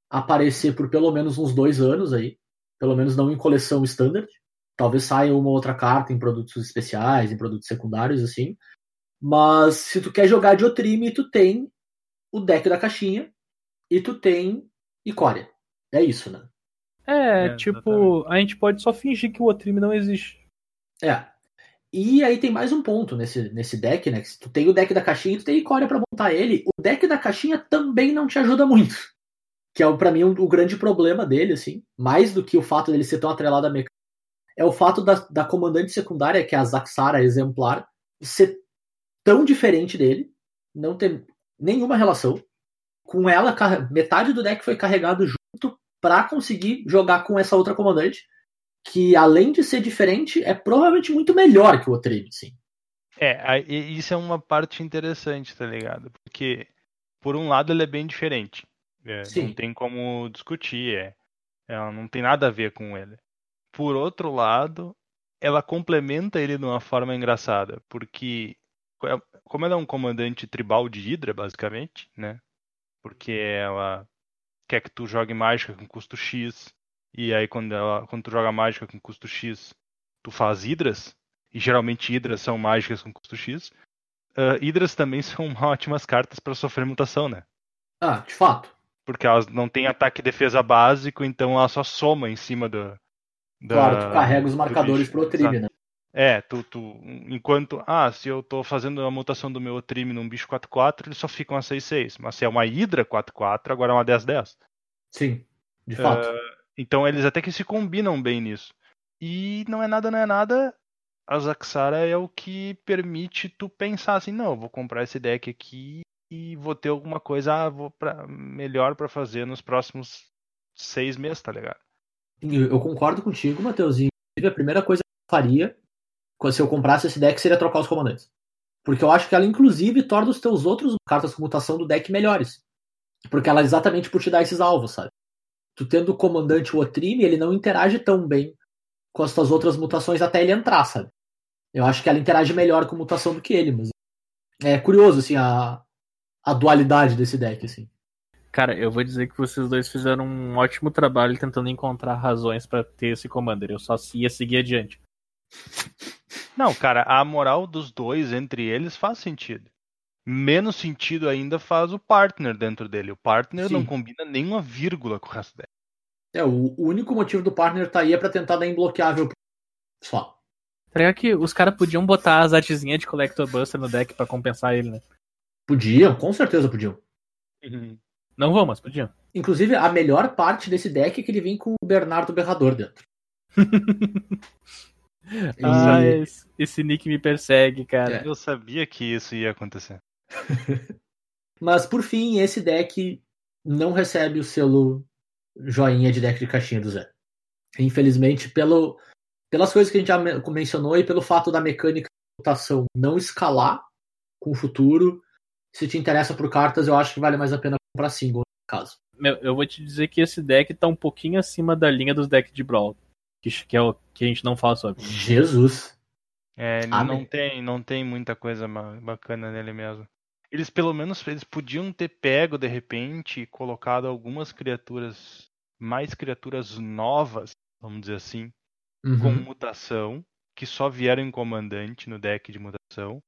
aparecer por pelo menos uns dois anos aí. Pelo menos não em coleção standard. Talvez saia uma outra carta em produtos especiais, em produtos secundários, assim. Mas se tu quer jogar de Otrime, tu tem o deck da caixinha e tu tem Icória. É isso, né? É, É, tipo, exatamente. a gente pode só fingir que o Otrime não existe. É. E aí tem mais um ponto nesse, nesse deck, né? Que se tu tem o deck da caixinha e tu tem Icória pra montar ele, o deck da caixinha também não te ajuda muito. Que é, o- pra mim, o, o grande problema dele, assim. Mais do que o fato dele ser tão atrelado à mecânica. É o fato da, da comandante secundária, que é a Zaxara exemplar, ser tão diferente dele, não ter nenhuma relação. Com ela, metade do deck foi carregado junto pra conseguir jogar com essa outra comandante que além de ser diferente, é provavelmente muito melhor que o Otrime, sim. É, isso é uma parte interessante, tá ligado? Porque, por um lado, ele é bem diferente. É, não tem como discutir, é, ela não tem nada a ver com ele. Por outro lado, ela complementa ele de uma forma engraçada, porque co- como ela é um comandante tribal de Hydra, basicamente, né? Porque ela quer que tu jogue mágica com custo X, e aí quando, ela, quando tu joga mágica com custo X, tu faz Hidras, e geralmente Hidras são mágicas com custo X. Ah, Hidras também *laughs* são ótimas cartas para sofrer mutação, né? Ah, de fato. Porque elas não têm ataque e defesa básico, então ela só soma em cima do. da- Claro, tu carrega os do marcadores bicho. pro Exato. né? É, tu, tu. Enquanto. Ah, se eu tô fazendo a mutação do meu Otrime num bicho 4-4, eles só ficam a 6-6. Mas se é uma Hydra 4-4, agora é uma 10-10. Sim, de fato. Então eles até que se combinam bem nisso. E não é nada, não é nada. A Zaxara é o que permite tu pensar assim, não, eu vou comprar esse deck aqui e vou ter alguma coisa ah, vou pra, melhor pra fazer nos próximos seis meses, tá ligado? Eu concordo contigo, Matheusinho. A primeira coisa que eu faria se eu comprasse esse deck seria trocar os comandantes. Porque eu acho que ela, inclusive, torna os teus outros cartas com mutação do deck melhores. Porque ela é exatamente por te dar esses alvos, sabe? Tu tendo o comandante o Otrime, ele não interage tão bem com as tuas outras mutações até ele entrar, sabe? Eu acho que ela interage melhor com mutação do que ele, mas é curioso, assim, a, a dualidade desse deck, assim. Cara, eu vou dizer que vocês dois fizeram um ótimo trabalho tentando encontrar razões pra ter esse Commander. Eu só ia seguir adiante. Não, cara, a moral dos dois entre eles faz sentido. Menos sentido ainda faz o partner dentro dele. O partner não Sim. combina nenhuma vírgula com o resto dele. É, o, o único motivo do partner tá aí é pra tentar dar imbloqueável só. Tá ligado que os caras podiam botar as artezinhas de Collector Buster no deck pra compensar ele, né? Podiam, com certeza podiam. Não vão, mas podiam. Inclusive, a melhor parte desse deck é que ele vem com o Bernardo Berrador dentro. *laughs* *laughs* Ah, esse, esse nick me persegue, cara. É. Eu sabia que isso ia acontecer. *laughs* Mas, por fim, esse deck não recebe o selo joinha de deck de caixinha do Zé. Infelizmente, pelo, pelas coisas que a gente já men- mencionou e pelo fato da mecânica de mutação não escalar com o futuro, se te interessa por cartas, eu acho que vale mais a pena comprar single, no caso. Meu, eu vou te dizer que esse deck tá um pouquinho acima da linha dos decks de Brawl. Que, que é o que a gente não fala sobre. Jesus. É, Ah, não bem. tem, não tem muita coisa bacana nele mesmo. Eles pelo menos eles podiam ter pego de repente e colocado algumas criaturas, mais criaturas novas, vamos dizer assim, com Uhum. mutação, que só vieram em comandante no deck de mutação.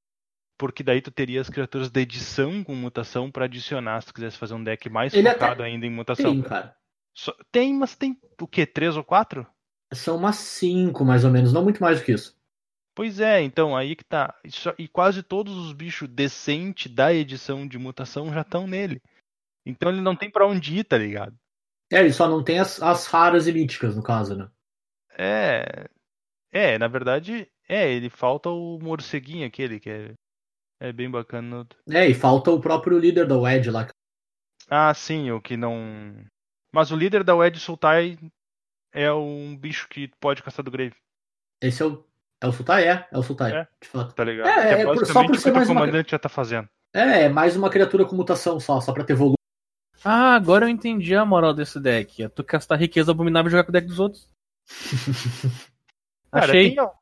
Porque daí tu teria as criaturas da edição com mutação pra adicionar se tu quisesse fazer um deck mais Ele focado até ainda em mutação. Tem, cara. Só- tem, mas tem o quê? Três ou quatro? São umas cinco, mais ou menos, não muito mais do que isso. Pois é, então aí que tá. E E quase todos os bichos decentes da edição de mutação já estão nele. Então ele não tem pra onde ir, tá ligado? É, ele só não tem as, as raras e míticas, no caso, né? É. É, na verdade, é, ele falta o morceguinho aquele, que é, é bem bacana. É, e falta o próprio líder da Wedge lá. Ah, sim, o que não. Mas o líder da Wedge Sultai é um bicho que pode caçar do Grave, Esse é o. É o Sultai? É, é o Sultai, É. de fato. tá ligado? É, é é por- só por o ser o mais uma- comandante já tá fazendo. É, é mais uma criatura com mutação só, só pra ter volume. Ah, agora eu entendi a moral desse deck. É tu gastar riqueza abominável e jogar com o deck dos outros. *laughs* Cara, achei. tem, al-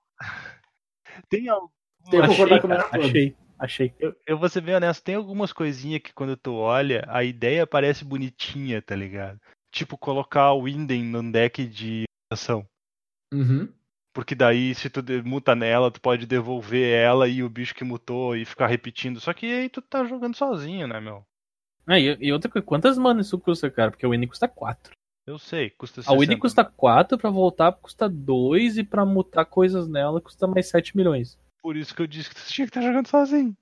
tem al- Tem que achei, concordar com o cara, achei, achei. Eu, eu vou ser bem honesto, tem algumas coisinhas que quando tu olha, a ideia parece bonitinha, tá ligado? Tipo, colocar o Winden num deck de mutação. Uhum. Porque daí, se tu muta nela, tu pode devolver ela e o bicho que mutou e ficar repetindo. Só que aí tu tá jogando sozinho, né, meu? Ah, e, e outra coisa, quantas manas isso custa, cara? Porque o Winnie custa 4. Eu sei, custa A 60. Winnie custa 4, pra voltar custa 2 e pra mutar coisas nela custa mais 7 milhões. Por isso que eu disse que tu tinha que estar jogando sozinho.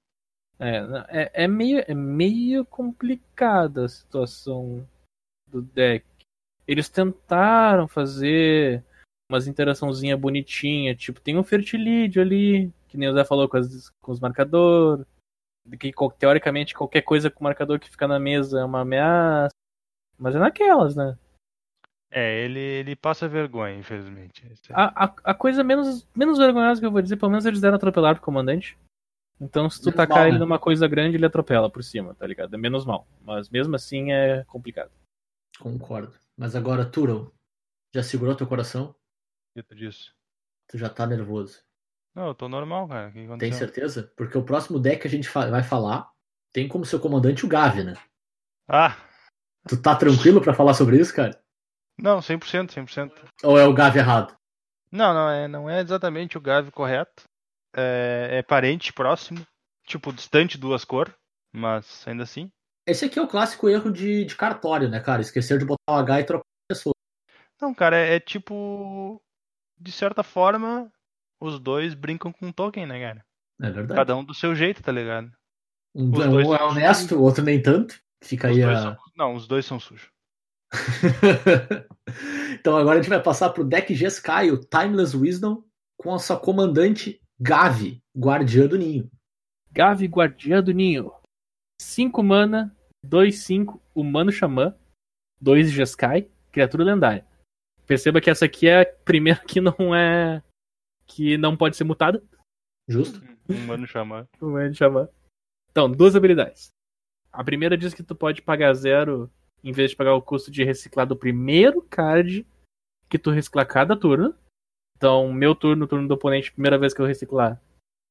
É, é, é meio, é meio complicada a situação do deck. Eles tentaram fazer umas interaçãozinha bonitinha, tipo, tem um fertilídio ali, que nem o Zé falou com, as- com os marcadores, que teoricamente qualquer coisa com marcador que fica na mesa é uma ameaça, mas é naquelas, né? É, ele, ele passa vergonha, infelizmente. É- A, a, a coisa menos, menos vergonhosa que eu vou dizer, pelo menos eles deram atropelar pro comandante. Então, se tu Menos tacar mal, ele né? numa coisa grande, ele atropela por cima, tá ligado? É menos mal. Mas mesmo assim é complicado. Concordo. Mas agora, Turo, já segurou teu coração? que tu disse. Tu já tá nervoso. Não, eu tô normal, cara. Tem certeza? Porque o próximo deck que a gente vai falar tem como seu comandante o Gavi, né? Ah, Tu tá tranquilo pra falar sobre isso, cara? não, 100%, 100%. Ou é o Gavi errado? Não, não é, não é exatamente o Gavi correto. É, é parente próximo, tipo distante duas cor, mas ainda assim. Esse aqui é o clássico erro de, de cartório, né, cara? Esquecer de botar o H e trocar a pessoa. Não, cara, é, é tipo de certa forma os dois brincam com token, né, cara? É verdade. Cada um do seu jeito, tá ligado? Um, os um é honesto, o outro nem tanto. Fica Os aí a. são- Não, os dois são sujos. *laughs* então agora a gente vai passar pro deck Jeskai, o Timeless Wisdom, com a sua comandante Gavi, Guardiã do Ninho. Gavi Guardiã do Ninho. 5 mana, 2, 5, Humano Xamã, 2 Jeskai, criatura lendária. Perceba que essa aqui é a primeira que não é. que não pode ser mutada. Justo? Um mano xamã. *laughs* Humano Xamã. Então, duas habilidades. A primeira diz que tu pode pagar zero em vez de pagar o custo de reciclar do primeiro card que tu reciclar cada turno. Então, meu turno, turno do oponente, primeira vez que eu reciclar,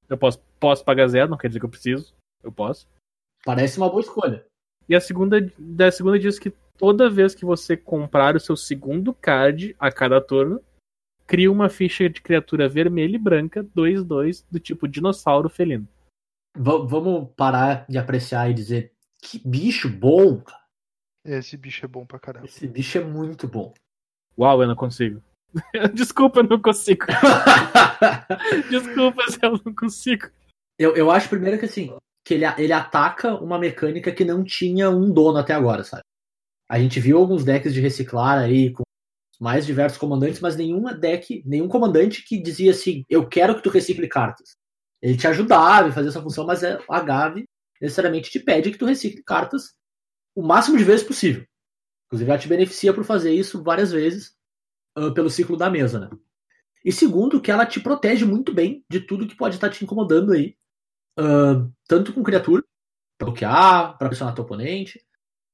eu posso, posso pagar zero, não quer dizer que eu preciso. Eu posso. Parece uma boa escolha. E a segunda, da segunda diz que toda vez que você comprar o seu segundo card a cada turno, cria uma ficha de criatura vermelha e branca 2-2 do tipo dinossauro felino. Va- vamos parar de apreciar e dizer que bicho bom, cara. Esse bicho é bom pra caramba. Esse bicho é muito bom. Uau, eu não consigo. *laughs* Desculpa, eu não consigo. *laughs* Desculpa se eu não consigo. eu, eu acho primeiro que assim, que ele, ele ataca uma mecânica que não tinha um dono até agora, sabe? A gente viu alguns decks de reciclar aí com mais diversos comandantes, mas nenhuma deck, nenhum comandante que dizia assim, eu quero que tu recicle cartas. Ele te ajudava a fazer essa função, mas é- a Gavi necessariamente te pede que tu recicle cartas o máximo de vezes possível. Inclusive, ela te beneficia por fazer isso várias vezes ah, pelo ciclo da mesa, né? E segundo, que ela te protege muito bem de tudo que pode estar te incomodando aí. Tanto com criatura, pra bloquear, pra pressionar teu oponente,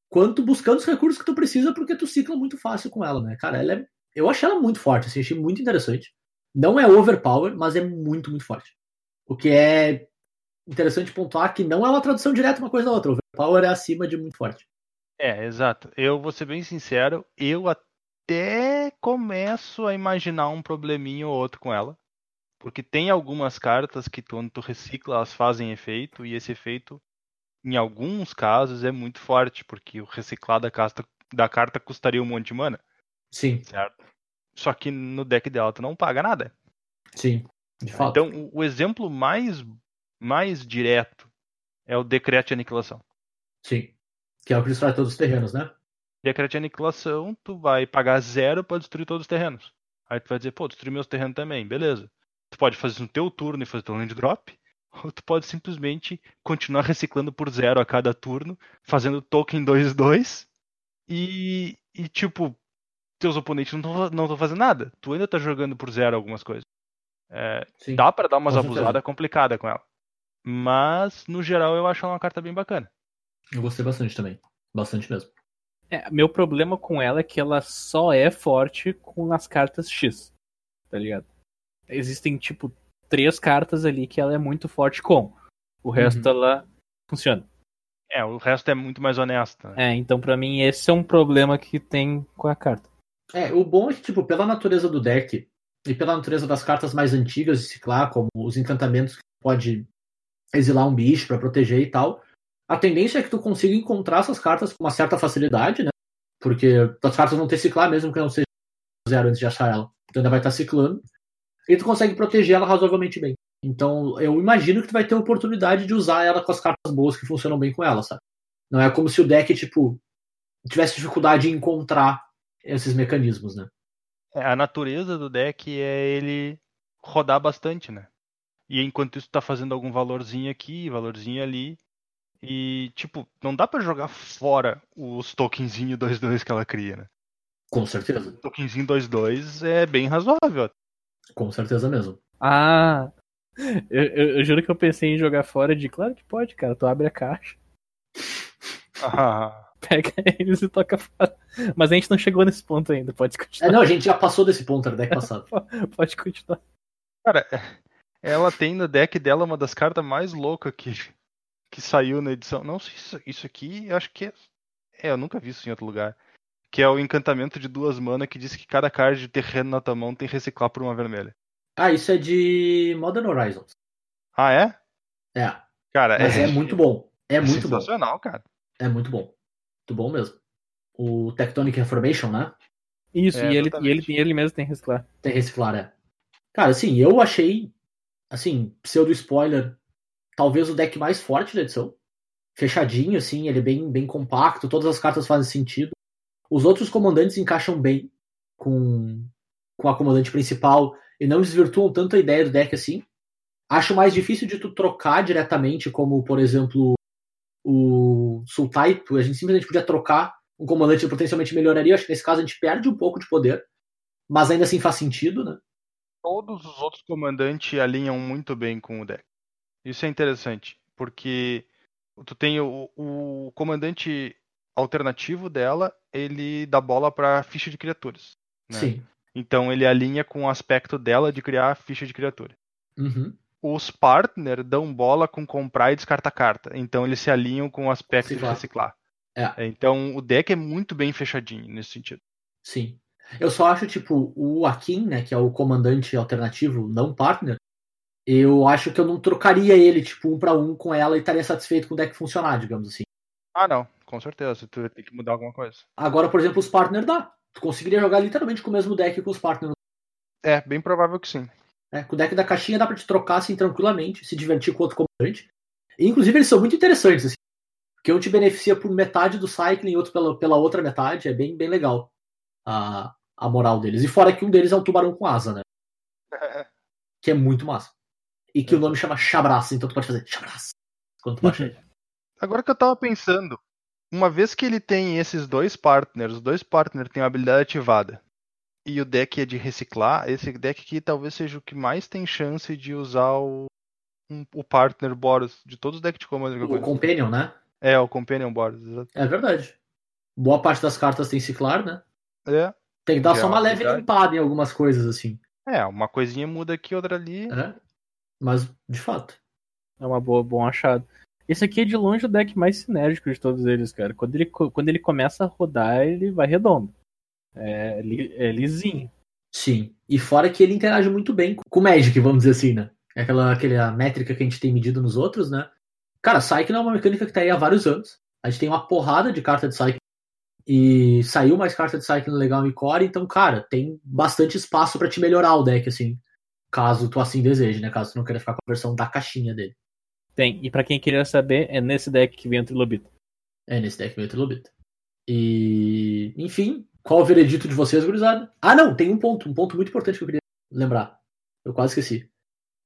quanto buscando os recursos que tu precisa, porque tu cicla muito fácil com ela, né? Cara, ela é, eu achei ela muito forte, assim, achei muito interessante. Não é overpower, mas é muito, muito forte. O que é interessante pontuar que não é uma tradução direta uma coisa da outra. Overpower é acima de muito forte. É, exato. Eu vou ser bem sincero, eu até começo a imaginar um probleminha ou outro com ela. Porque tem algumas cartas que quando tu recicla, elas fazem efeito, e esse efeito, em alguns casos, é muito forte, porque o reciclar da carta, da carta custaria um monte de mana, Sim, certo? Só que no deck dela tu não paga nada. sim. De fato. Então, o, exemplo mais, mais direto é o decreto de aniquilação. Sim. Que é o que destrói todos os terrenos, né? Decreto de aniquilação, tu vai pagar zero pra destruir todos os terrenos. Aí tu vai dizer, pô, destruir meus terrenos também, beleza. Tu pode fazer isso no teu turno e fazer teu land drop, ou tu pode simplesmente continuar reciclando por zero a cada turno, fazendo token 2-2 e, e tipo, teus oponentes não estão fazendo nada. Tu ainda tá jogando por zero algumas coisas. É, dá pra dar umas abusadas complicadas com ela. Mas, no geral, eu acho ela uma carta bem bacana. Eu gostei bastante também. Bastante mesmo. É, meu problema com ela é que ela só é forte com as cartas X. Tá ligado? Existem, tipo, três cartas ali que ela é muito forte com. O resto Uhum. ela funciona. É, o resto é muito mais honesto. né? É, então pra mim esse é um problema que tem com a carta. É, o bom é que, tipo, pela natureza do deck e pela natureza das cartas mais antigas de ciclar, como os encantamentos que pode exilar um bicho pra proteger e tal, a tendência é que tu consiga encontrar essas cartas com uma certa facilidade, né? Porque as cartas vão ter ciclar mesmo que não seja zero antes de achar ela. Tu ainda vai estar ciclando. E tu consegue proteger ela razoavelmente bem. Então, eu imagino que tu vai ter oportunidade de usar ela com as cartas boas que funcionam bem com ela, sabe? Não é como se o deck, tipo, tivesse dificuldade em encontrar esses mecanismos, né? É, A natureza do deck é ele rodar bastante, né? E enquanto isso tá fazendo algum valorzinho aqui, valorzinho ali. E, tipo, não dá pra jogar fora os tokenzinho 2-2 que ela cria, né? Com certeza. Tokenzinho 2-2 é bem razoável. Com certeza mesmo. Ah! Eu, eu- eu juro que eu pensei em jogar fora de. Claro que pode, cara. Tu abre a caixa, Ah, pega *laughs* eles e toca fora. Mas a gente não chegou nesse ponto ainda. Pode É, continuar. não, a gente já passou desse ponto no deck *laughs* passado. Pode continuar. Cara, ela tem no deck dela uma das cartas mais loucas que, que saiu na edição. Não sei se isso, isso aqui, acho que é. É, eu nunca vi isso em outro lugar. Que é o encantamento de duas mana que diz que cada card de terreno na tua mão tem que reciclar por uma vermelha. Ah, isso é de Modern Horizons. Ah, é? É, Cara, mas é muito bom. É muito bom. sensacional, cara. É muito bom. Muito bom mesmo. O Tectonic Reformation, né? Isso, É, e, ele, e, ele, e ele mesmo tem reciclar. Tem reciclar, é. Cara, assim, eu achei, assim, pseudo spoiler, talvez o deck mais forte da edição. Fechadinho, assim, ele é bem, bem compacto, todas as cartas fazem sentido. Os outros comandantes encaixam bem com, com a comandante principal e não desvirtuam tanto a ideia do deck assim. Acho mais difícil de tu trocar diretamente, como, por exemplo, o Sultai. A gente simplesmente podia trocar um comandante potencialmente melhoraria. Acho que nesse caso a gente perde um pouco de poder. Mas ainda assim faz sentido, né? Todos os outros comandantes alinham muito bem com o deck. Isso é interessante, porque tu tem o, o comandante alternativo dela, ele dá bola pra ficha de criaturas. né? Sim. Então ele alinha com o aspecto dela de criar ficha de criatura. Uhum. Os partner dão bola com comprar e descartar carta. Então eles se alinham com o aspecto Reciclar. de reciclar. É. Então o deck é muito bem fechadinho nesse sentido. Sim. Eu só acho, tipo, o Akin, né, que é o comandante alternativo, não partner, eu acho que eu não trocaria ele, tipo, um pra um com ela e estaria satisfeito com o deck funcionar, digamos assim. Ah, não, com certeza. Tu tem que mudar alguma coisa. Agora, por exemplo, os partner dá. Tu conseguiria jogar literalmente com o mesmo deck que os partners. É, bem provável que sim. Né? Com o deck da caixinha dá pra te trocar assim tranquilamente, se divertir com outro comandante. E, inclusive, eles são muito interessantes, assim. Porque um te beneficia por metade do cycling e outro pela, pela outra metade. É bem, bem legal a, a moral deles. E fora que um deles é um tubarão com asa, né? *laughs* Que é muito massa. E que o nome chama Chabraça, então tu pode fazer Chabraça quando tu baixa *laughs* ele. Agora que eu tava pensando, uma vez que ele tem esses dois partners, os dois partners têm a habilidade ativada, e o deck é de reciclar, esse deck aqui talvez seja o que mais tem chance de usar o, um- o partner Boros de todos os decks de comando que eu O conheço. Companion, né? É, o Companion Boros, exato. É verdade. Boa parte das cartas tem ciclar, né? É, Tem que dar Já só uma é leve verdade. limpada em algumas coisas, assim. é, uma coisinha muda aqui, outra ali. né? Mas, de fato. É uma boa, bom achado. Esse aqui é de longe o deck mais sinérgico de todos eles, cara. Quando ele, quando ele começa a rodar, ele vai redondo. É, li- é lisinho. Sim. E fora que ele interage muito bem com o Magic, vamos dizer assim, né? É aquela, aquela métrica que a gente tem medido nos outros, né? Cara, Cycling é uma mecânica que tá aí há vários anos. A gente tem uma porrada de carta de Cycling. E saiu mais carta de Cycling legal em Core, então, cara, tem bastante espaço pra te melhorar o deck, assim. Caso tu assim deseje, né? Caso tu não queira ficar com a versão da caixinha dele. Tem. E pra quem queria saber, é nesse deck que vem o Trilobita. É nesse deck meio Trilobita. E, enfim, qual o veredito de vocês, gurizada? Ah, não, tem um ponto, um ponto muito importante que eu queria lembrar. Eu quase esqueci.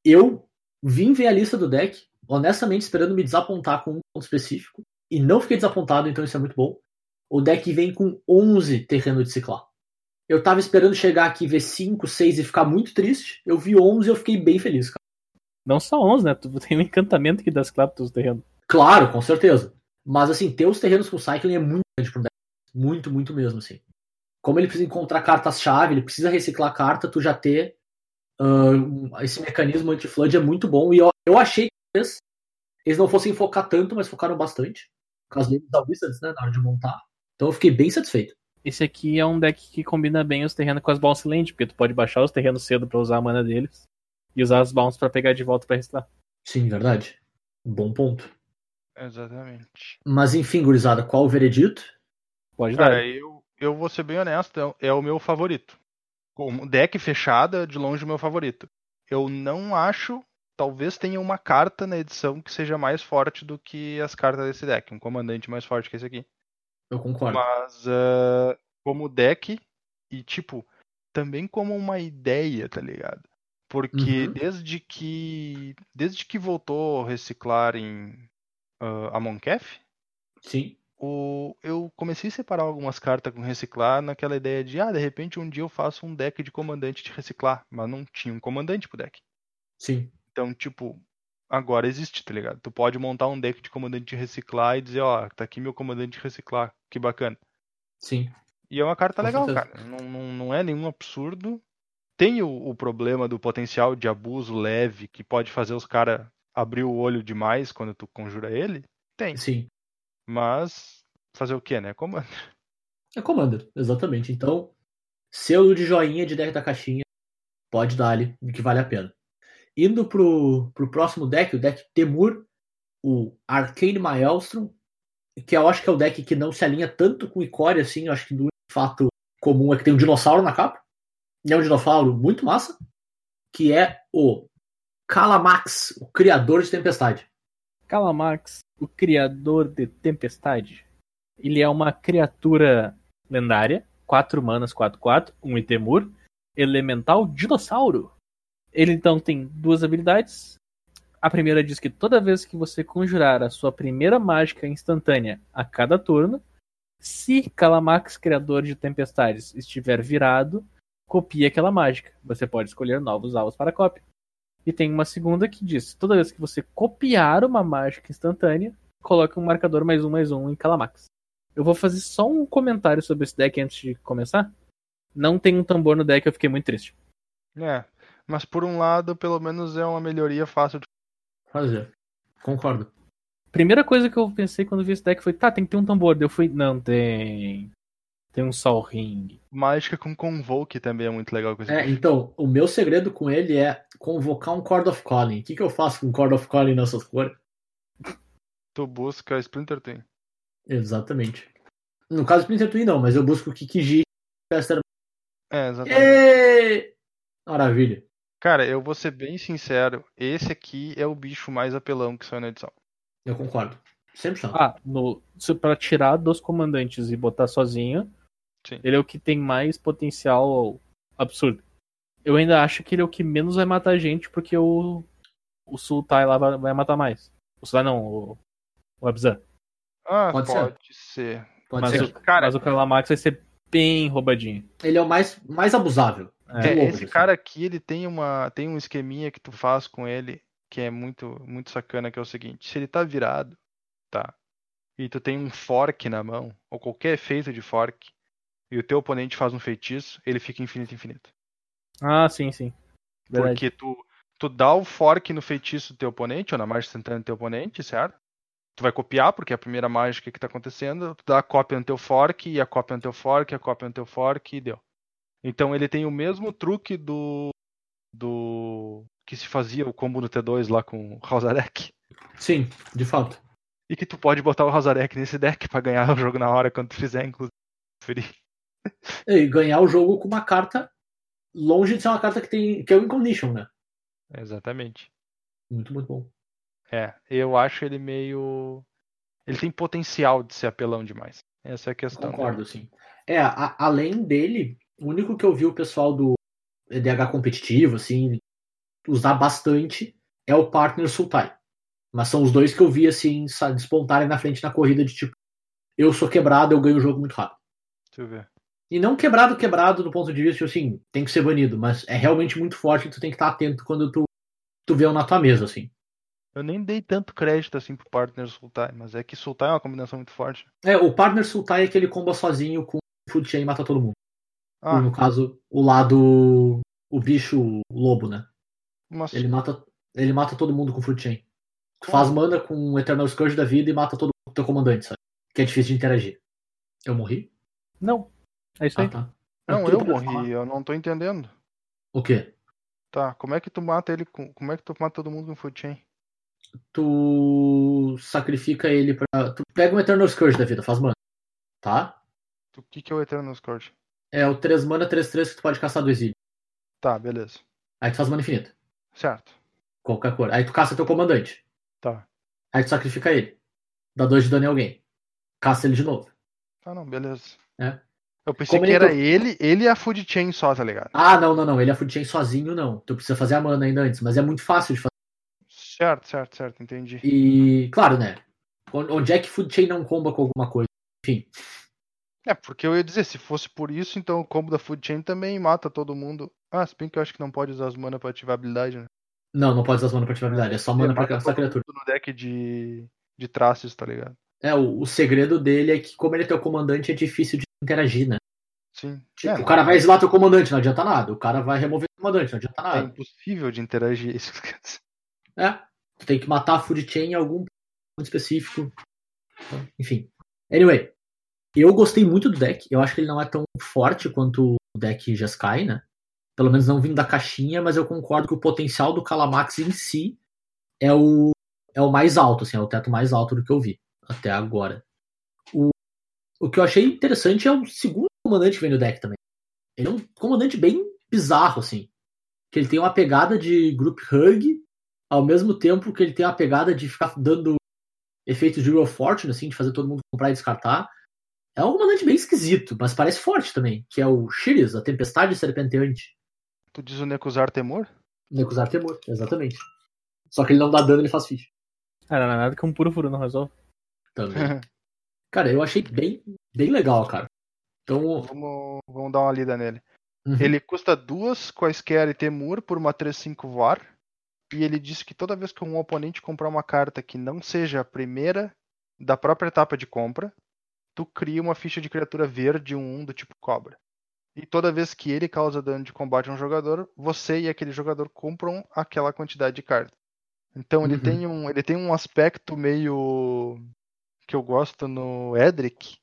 Eu vim ver a lista do deck, honestamente esperando me desapontar com um ponto específico, e não fiquei desapontado, então isso é muito bom. O deck vem com 11 terreno de ciclar. Eu tava esperando chegar aqui ver 5, 6 e ficar muito triste. Eu vi 11 e eu fiquei bem feliz, cara. Não só 11, né? Tu tem um encantamento que dá claro dos terrenos. Claro, com certeza. Mas assim, ter os terrenos com Cycling é muito grande pro deck. Muito, muito mesmo, assim. Como ele precisa encontrar cartas-chave, ele precisa reciclar carta, tu já ter um- esse mecanismo anti-flood é muito bom. E eu, eu achei que eles não fossem focar tanto, mas focaram bastante. Por causa deles da Wizards, né? Na hora de montar. Então eu fiquei bem satisfeito. Esse aqui é um deck que combina bem os terrenos com as bounce land, porque tu pode baixar os terrenos cedo pra usar a mana deles e usar as bounce pra pegar de volta pra restar. Sim, verdade. Bom ponto. Exatamente. Mas enfim, gurizada, qual o veredito? Pode dar. Cara, eu, eu vou ser bem honesto, é, é o meu favorito. Como deck fechada, de longe o meu favorito. Eu não acho, talvez tenha uma carta na edição que seja mais forte do que as cartas desse deck, um comandante mais forte que esse aqui. Eu concordo. Mas ah, como deck e tipo, também como uma ideia, tá ligado? Porque Uhum. desde que desde que voltou a reciclar em uh, Amon Kef, Sim. o, eu comecei a separar algumas cartas com reciclar naquela ideia de, ah, de repente um dia eu faço um deck de comandante de reciclar, mas não tinha um comandante pro deck. Sim. Então, tipo, agora existe, tá ligado? Tu pode montar um deck de comandante de reciclar e dizer, ó, tá aqui meu comandante de reciclar, que bacana. Sim. E é uma carta Com legal, certeza. cara. Não, não, não é nenhum absurdo. Tem o, o problema do potencial de abuso leve que pode fazer os caras abrir o olho demais quando tu conjura ele. Tem. Sim. Mas fazer o que, né? Como É Commander, exatamente. Então, selo de joinha de deck da caixinha, pode dar ali, que vale a pena. Indo pro, pro próximo deck, o deck Temur, o Arcane Maelstrom, que eu acho que é o deck que não se alinha tanto com o Icori, assim, eu acho que do fato comum é que tem um dinossauro na capa. É um dinossauro muito massa, que é o Calamax, o criador de tempestade. Calamax, o criador de Tempestade. Ele é uma criatura lendária, 4 manas, 4-4, um Itemur, elemental dinossauro. Ele então tem duas habilidades. A primeira diz que toda vez que você conjurar a sua primeira mágica instantânea a cada turno, se Calamax, criador de tempestades, estiver virado, copie aquela mágica. Você pode escolher novos alvos para cópia. E tem uma segunda que diz: toda vez que você copiar uma mágica instantânea, coloque um marcador mais um mais um em Calamax. Eu vou fazer só um comentário sobre esse deck antes de começar. Não tem um tambor no deck, eu fiquei muito triste. É, mas por um lado, pelo menos é uma melhoria fácil de Fazer. Concordo. Primeira coisa que eu pensei quando vi esse deck foi: tá, tem que ter um tambor. Eu fui: não tem. Tem um Sol Ring. Mágica com Convoke também é muito legal com esse É, bicho. então, o meu segredo com ele é convocar um Chord of Calling. O que, que eu faço com Chord of Calling nessas cores? Tu busca Splinter Twin. Exatamente. No caso, Splinter Twin não, mas eu busco o Kikiji. Caster- É, exatamente. Ê! Maravilha. Cara, eu vou ser bem sincero, esse aqui é o bicho mais apelão que saiu na edição. Eu concordo. 100%. Ah, no, se pra tirar dos comandantes e botar sozinho, Sim. ele é o que tem mais potencial absurdo. Eu ainda acho que ele é o que menos vai matar gente, porque o, o Sultai lá vai, vai matar mais. O Sultai não, o, o Abzan. Ah, Pode pode, ser. ser. Pode Mas, ser. o, Cara- mas o Calamax vai ser bem roubadinho. Ele é o mais, mais abusável. É. É, esse assim. cara aqui, ele tem uma tem um esqueminha que tu faz com ele que é muito muito sacana, que é o seguinte, se ele tá virado, tá? E tu tem um fork na mão, ou qualquer efeito de fork, e o teu oponente faz um feitiço, ele fica infinito infinito. Ah, sim, sim. Verdade. Porque tu Tu dá o fork no feitiço do teu oponente, ou na mágica instantânea do teu oponente, certo? Tu vai copiar, porque é a primeira mágica que tá acontecendo. Tu dá a cópia no teu fork, e a cópia no teu fork, a cópia no teu fork, e deu. Então ele tem o mesmo truque do. do. que se fazia o combo no T2 lá com o Hausarek. Sim, de fato. E que tu pode botar o Hausarek nesse deck pra ganhar o jogo na hora quando tu fizer, inclusive. *laughs* E ganhar o jogo com uma carta longe de ser uma carta que tem. que é o Incondition, né? Exatamente. Muito, muito bom. É, eu acho ele meio. Ele tem potencial de ser apelão demais. Essa é a questão. né? Concordo, sim. É, a- além dele, o único que eu vi o pessoal do EDH competitivo, assim, usar bastante é o Partner Sultai. Mas são os dois que eu vi, assim, despontarem na frente na corrida de tipo, eu sou quebrado, eu ganho o jogo muito rápido. Deixa eu ver. E não quebrado, quebrado do ponto de vista, tipo assim, tem que ser banido, mas é realmente muito forte e tu tem que estar atento quando tu, tu vê um na tua mesa, assim. Eu nem dei tanto crédito assim pro Partner Sultai, mas é que Sultai é uma combinação muito forte. É, o Partner Sultai é aquele comba sozinho com o Food Chain e mata todo mundo. Ah, No caso, o lado. O bicho o lobo, né? mas Ele mata, ele mata todo mundo com Fruit Chain. Tu faz mana com o Eternal Scourge da vida e mata todo o teu comandante, sabe? Que é difícil de interagir. Eu morri? Não. É isso aí. Ah, tá. não, Tu eu morri, eu não tô entendendo. O quê? Tá, como é que tu mata ele com. Como é que tu mata todo mundo com Food Chain? Tu sacrifica ele pra. Tu pega um Eternal Scourge da vida, faz mana. Tá? O que, que é o Eternal Scourge? É o 3 mana, 3-3 que tu pode caçar do exílio. Tá, beleza. Aí tu faz mana infinita. Certo. Qualquer cor. Aí tu caça teu comandante. Tá. Aí tu sacrifica ele. Dá 2 de dano em alguém. Caça ele de novo. Tá, não, beleza. É. Eu pensei Como que ele era to- ele, ele e a Food Chain só, tá ligado? Ah, não, não, não. Ele é Food Chain sozinho, não. Tu precisa fazer a mana ainda antes. Mas é muito fácil de fazer. Certo, certo, certo, entendi. E, claro, né? Onde é que Food Chain não comba com alguma coisa? Enfim. É, porque eu ia dizer, se fosse por isso, então o combo da Food Chain também mata todo mundo. Ah, se bem que eu acho que não pode usar as mana pra ativar a habilidade, né? Não, não pode usar as mana pra atividade. É só mana pra todo criatura. mundo no deck de, de traços, tá ligado? É, o, o segredo dele é que, como ele é teu comandante, é difícil de interagir, né? Sim. Tipo, É, o cara vai exilar teu comandante, não adianta nada. O cara vai remover teu comandante, não adianta É nada. impossível de interagir *laughs* isso. É. Tu tem que matar a Food Chain em algum ponto específico. Enfim. Anyway. Eu gostei muito do deck. Eu acho que ele não é tão forte quanto o deck Jeskai, né? Pelo menos não vindo da caixinha, mas eu concordo que o potencial do Calamax em si é o, é o mais alto, assim, é o teto mais alto do que eu vi até agora. O, que eu achei interessante é o segundo comandante que vem no deck também. Ele é um comandante bem bizarro, assim. Que ele tem uma pegada de group hug, ao mesmo tempo que ele tem uma pegada de ficar dando efeitos de of Fortune, assim, de fazer todo mundo comprar e descartar. É um comandante bem esquisito, mas parece forte também, que é o Shirius, a Tempestade Serpenteante. Tu diz o Nekuzar Temor? Necusar Temor, exatamente. Só que ele não dá dano, ele faz ficha. Ah, não, nada que um puro furo não resolve. Também. *laughs* Cara, eu achei bem, bem legal, cara. Então, vamos, vamos dar uma lida nele. uhum. Ele custa duas quaisquer e Temur por uma 3-5 VAR. E ele diz que toda vez que um oponente comprar uma carta que não seja a primeira da própria etapa de compra, tu cria uma ficha de criatura verde 1 do tipo cobra. E toda vez que ele causa dano de combate a um jogador, você e aquele jogador compram aquela quantidade de cartas. Então ele Uhum. tem um ele tem um aspecto meio que eu gosto no Edric,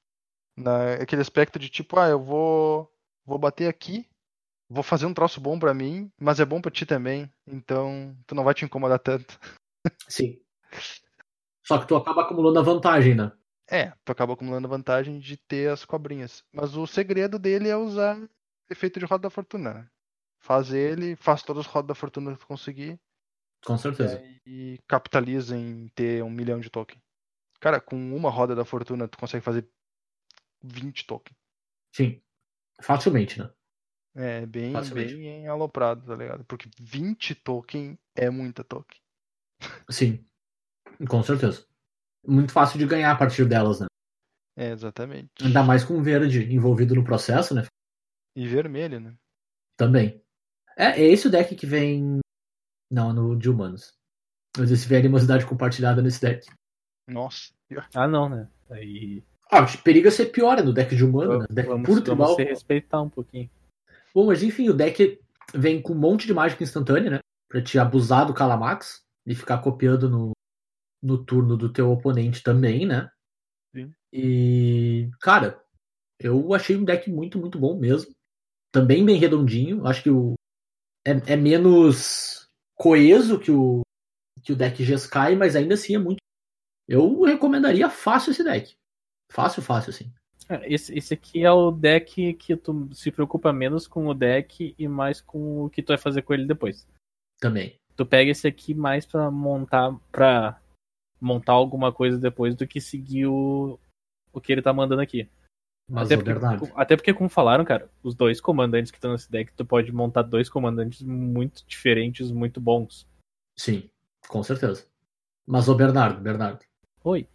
na, aquele aspecto de tipo, ah, eu vou vou bater aqui, vou fazer um troço bom pra mim, mas é bom pra ti também, então tu não vai te incomodar tanto. sim. Só que tu acaba acumulando a vantagem, né? É, tu acaba acumulando vantagem de ter as cobrinhas. Mas o segredo dele é usar efeito de roda da fortuna. né? Faz ele, faz todas as rodas da fortuna que tu conseguir Com certeza. e capitaliza em ter um milhão de token. Cara, com uma roda da fortuna tu consegue fazer 20 token. Sim. Facilmente, né? É bem, Facilmente. bem aloprado, tá ligado? Porque 20 token é muita token. Sim. Com certeza. Muito fácil de ganhar a partir delas, né? É, exatamente. Ainda mais com verde envolvido no processo, né? E vermelho, né? Também. É, é esse o deck que vem. Não, no de humanos. Mas esse vem animosidade compartilhada nesse deck. Nossa. Ah, não, né? Aí. Ah, periga ser pior é no deck de humano, né? Deck vamos, puro vamos tribal. se respeitar um pouquinho. Bom, mas enfim, o deck vem com um monte de mágica instantânea, né? pra te abusar do Calamax e ficar copiando no, no turno do teu oponente também, né? Sim. E, cara, eu achei um deck muito, muito bom mesmo. Também bem redondinho. Acho que o, é, é menos coeso que o, que o deck Jeskai, mas ainda assim é muito. Eu recomendaria fácil esse deck. Fácil, fácil, assim. É, Esse, esse aqui é o deck que tu se preocupa menos com o deck e mais com o que tu vai fazer com ele depois. Também. Tu pega esse aqui mais pra montar para montar alguma coisa depois do que seguir o, o que ele tá mandando aqui. Mas até, é porque, até porque, como falaram, cara, os dois comandantes que estão nesse deck, tu pode montar dois comandantes muito diferentes, muito bons. Sim, com certeza. Mas o Bernardo, Bernardo. Oi,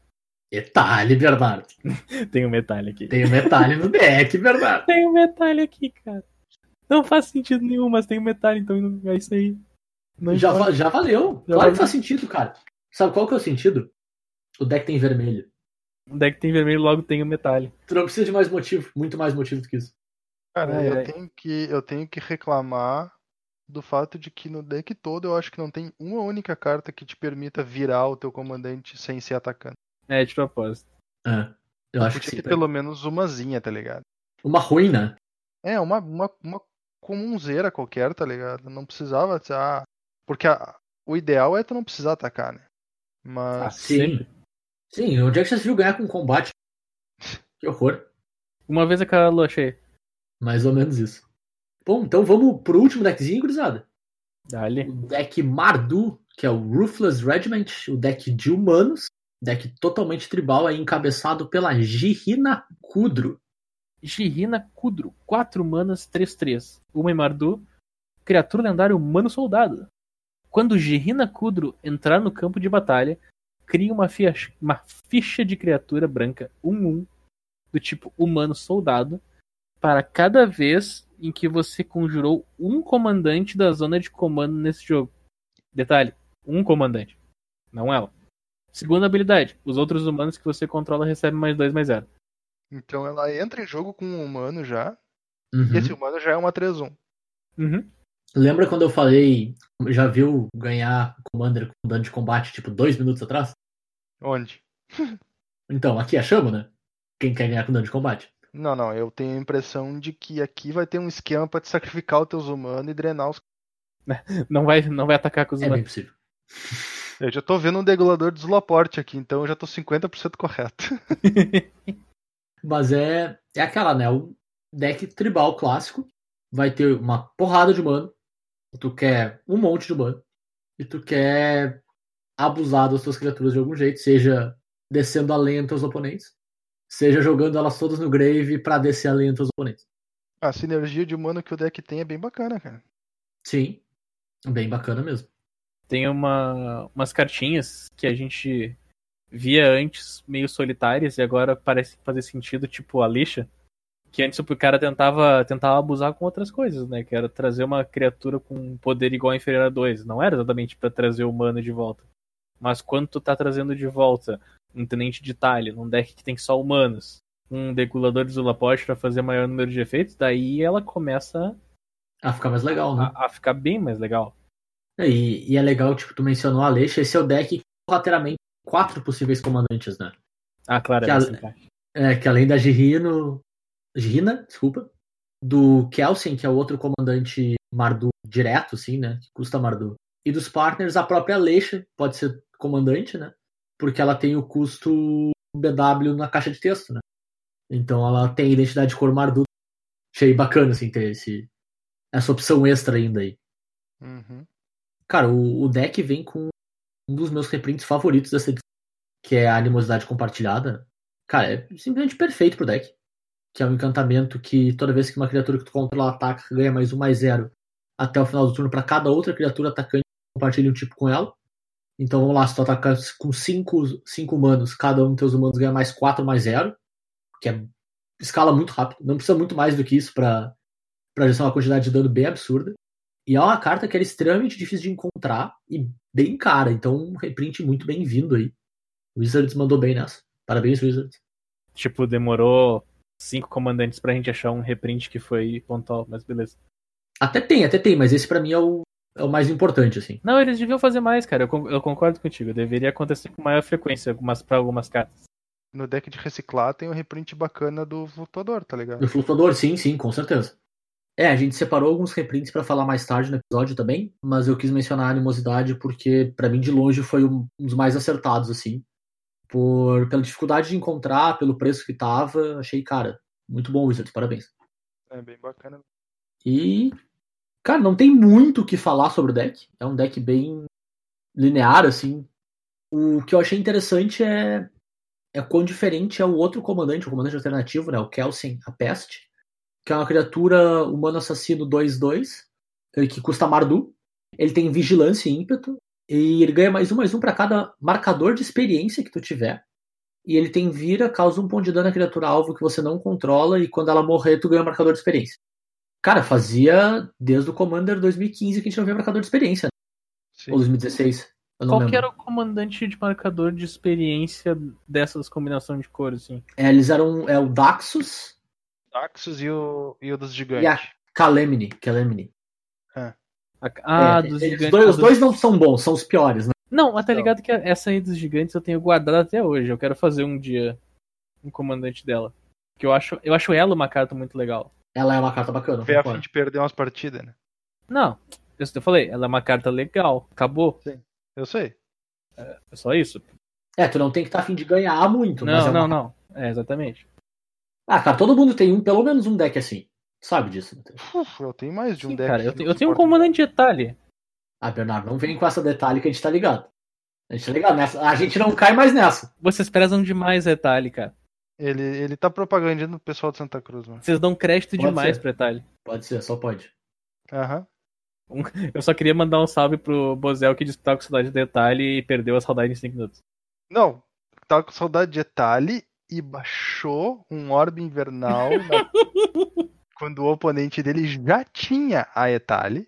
Detalhe, Bernardo. *laughs* tem o metalho aqui. Tem o metalhe no deck, Bernardo. *laughs* Tem o metalho aqui, cara. Não faz sentido nenhum, mas tem o metalho, então é isso aí. Não Já, importa. já valeu. Já claro valeu. que faz sentido, cara. Sabe qual que é o sentido? O deck tem vermelho. O deck tem vermelho, logo tem o metalho. Tu não precisa de mais motivo, muito mais motivo do que isso. Cara, Ai, eu, ai. Tenho que, eu tenho que reclamar do fato de que no deck todo eu acho que não tem uma única carta que te permita virar o teu comandante sem ser atacando. É, de propósito. É, eu acho que sim. ter pelo menos umazinha, tá ligado? Uma ruim, né? É, uma, uma, uma comunzeira qualquer, tá ligado? Não precisava. Ah, porque a- o ideal é tu não precisar atacar, né? Ah, Mas. Sim. sempre. Sim, onde é que você viu ganhar com combate? *laughs* Que horror. Uma vez a cara achei. Mais ou menos isso. Bom, então vamos pro último deckzinho, gurizada. Dali. O deck Mardu, que é o Ruthless Regiment, o deck de humanos, deck totalmente tribal, aí encabeçado pela Girina Kudro. Girina Kudro, 4 manas, 3-3. Uma em Mardu, criatura lendária humano soldado. Quando Girina Kudro entrar no campo de batalha, cria uma ficha, uma ficha de criatura branca 1-1 do tipo humano soldado para cada vez em que você conjurou um comandante da zona de comando nesse jogo. Detalhe: um comandante, não ela. Segunda habilidade: os outros humanos que você controla recebem mais 2 mais 0. Então ela entra em jogo com um humano já. Uhum. E esse humano já é uma 3-1. Uhum. Lembra quando eu falei, já viu ganhar Commander com dano de combate, tipo, dois minutos atrás? Onde? *laughs* Então, aqui achamos, né? Quem quer ganhar com dano de combate. Não, não, eu tenho a impressão de que aqui vai ter um esquema pra te sacrificar os teus humanos e drenar os. *laughs* Não vai, não vai atacar com os É bem humanos. possível. *laughs* Eu já tô vendo um degulador de Zulaporte aqui, então eu já tô 50% correto. *laughs* Mas é, é aquela, né? O deck tribal clássico vai ter uma porrada de humano. Tu quer um monte de humano. E tu quer abusar das tuas criaturas de algum jeito, seja descendo a lenha dos teus oponentes, seja jogando elas todas no grave pra descer a lenha dos teus oponentes. A sinergia de humano que o deck tem é bem bacana, cara. Sim, bem bacana mesmo. Tem uma, umas cartinhas que a gente via antes meio solitárias e agora parece fazer sentido, tipo a lixa. Que antes o cara tentava, tentava abusar com outras coisas, né? Que era trazer uma criatura com poder igual ou inferior a 2. Não era exatamente pra trazer o humano de volta. Mas quando tu tá trazendo de volta um tenente de talha num deck que tem só humanos, um degulador de Zulapote pra fazer maior número de efeitos, daí ela começa Ah, fica mais legal, né? a, a ficar bem mais legal. E, e é legal, tipo, tu mencionou a Aleixa, esse é o deck lateralmente quatro possíveis comandantes, né? Ah, claro, Que é a- simpático. É, que além da Girino. Girina, desculpa. Do Kelsen, que é o outro comandante Mardu direto, assim, né? Que custa Mardu. E dos partners, a própria Aleixa pode ser comandante, né? Porque ela tem o custo BW na caixa de texto, né? Então ela tem identidade de cor Mardu. Achei bacana, assim, ter esse, essa opção extra ainda aí. Uhum. Cara, o, o deck vem com um dos meus reprints favoritos dessa edição, que é a animosidade compartilhada. Cara, é simplesmente perfeito pro deck. Que é um encantamento que toda vez que uma criatura que tu controla ataca, ganha mais um mais zero até o final do turno para cada outra criatura atacante que compartilha um tipo com ela. Então vamos lá, se tu atacar com 5 cinco, cinco humanos, cada um dos teus humanos ganha mais 4 mais 0. Que é escala muito rápido. Não precisa muito mais do que isso pra, pra gestar uma quantidade de dano bem absurda. E é uma carta que era extremamente difícil de encontrar e bem cara. Então, um reprint muito bem-vindo aí. O Wizards mandou bem nessa. Parabéns, Wizards. Tipo, demorou cinco comandantes pra gente achar um reprint que foi pontual, mas beleza. Até tem, até tem, mas esse pra mim é o, é o mais importante, assim. Não, eles deviam fazer mais, cara. Eu, eu concordo contigo. Deveria acontecer com maior frequência algumas, pra algumas cartas. No deck de reciclar tem um reprint bacana do flutuador, tá ligado? Do flutuador, sim, sim, com certeza. É, a gente separou alguns reprints pra falar mais tarde no episódio também, mas eu quis mencionar a animosidade porque, pra mim, de longe, foi um um dos mais acertados, assim. Por, pela dificuldade de encontrar, pelo preço que tava, achei, cara, muito bom, Wizards, parabéns. É bem bacana. E, cara, não tem muito o que falar sobre o deck. É um deck bem linear, assim. O que eu achei interessante é, é quão diferente é o outro comandante, o comandante alternativo, né? O Kelsen, a Peste, que é uma criatura humano assassino 2-2, ele que custa Mardu. Ele tem vigilância e ímpeto. E ele ganha mais um, mais um para cada marcador de experiência que tu tiver. E ele tem vira, causa um ponto de dano à criatura alvo que você não controla, e quando ela morrer, tu ganha um marcador de experiência. Cara, fazia desde o Commander 2015 que a gente não via marcador de experiência. né? Sim. Ou 2016. Eu não Qual lembro. que era o comandante de marcador de experiência dessas combinações de cores, assim? É, eles eram é o Daxus Daxus e o, e o dos gigantes. e a Calemini. Calemini. A- Ah, É, dos eles gigantes. dois- a os dois não são bons, são os piores, né? Não, mas tá Não. ligado que essa aí dos gigantes eu tenho guardado até hoje. Eu quero fazer um dia um comandante dela. Que eu acho, eu acho ela uma carta muito legal. Ela é uma carta bacana. Foi a fim de perder umas partidas, né? Não, isso que eu falei, ela é uma carta legal. Acabou. Eu sei. É só isso. É, tu não tem que estar afim de ganhar muito. mas Não, é não, uma... não. É, exatamente. Ah, cara, todo mundo tem um, pelo menos um deck assim. Tu sabe disso. não? Uf, eu tenho mais de um Sim, deck. cara, eu, que tenho- eu tenho um comandante de detalhe. Ah, Bernardo, não vem com essa detalhe que a gente tá ligado. A gente tá ligado nessa. A gente não cai mais nessa. Vocês prezam demais detalhe, cara. Ele, ele tá propagandando o pessoal de Santa Cruz, mano. Vocês dão crédito Pode demais ser. pro detalhe. Pode ser, só pode. Aham. Eu só queria mandar um salve pro Bozel que disse que tava com saudade de detalhe e perdeu a saudade em 5 minutos. Não, tava com saudade de Etali e baixou um orbe invernal na- *laughs* quando o oponente dele já tinha a Etali.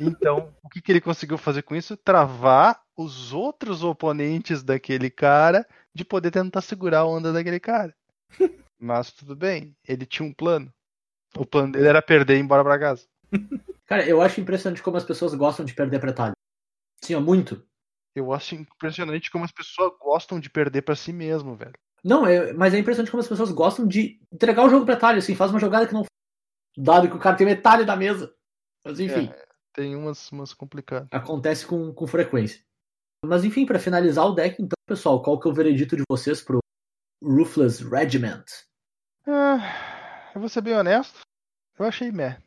Então, o que, que ele conseguiu fazer com isso? Travar os outros oponentes daquele cara de poder tentar segurar a onda daquele cara. *laughs* Mas tudo bem, ele tinha um plano. O plano dele era perder e ir embora pra casa. *laughs* Cara, eu acho impressionante como as pessoas gostam de perder pra Itália. Sim, ó, muito. Eu acho impressionante como as pessoas gostam de perder pra si mesmo, velho. Não, é- mas é impressionante como as pessoas gostam de entregar o jogo pra Itália, assim, faz uma jogada que não. Dado que o cara tem metade da mesa. Mas enfim, É, tem umas, umas complicadas. acontece com, com frequência. Mas enfim, pra finalizar o deck, então, pessoal, qual que é o veredito de vocês pro Ruthless Regiment? Ah, eu vou ser bem honesto. Eu achei meh.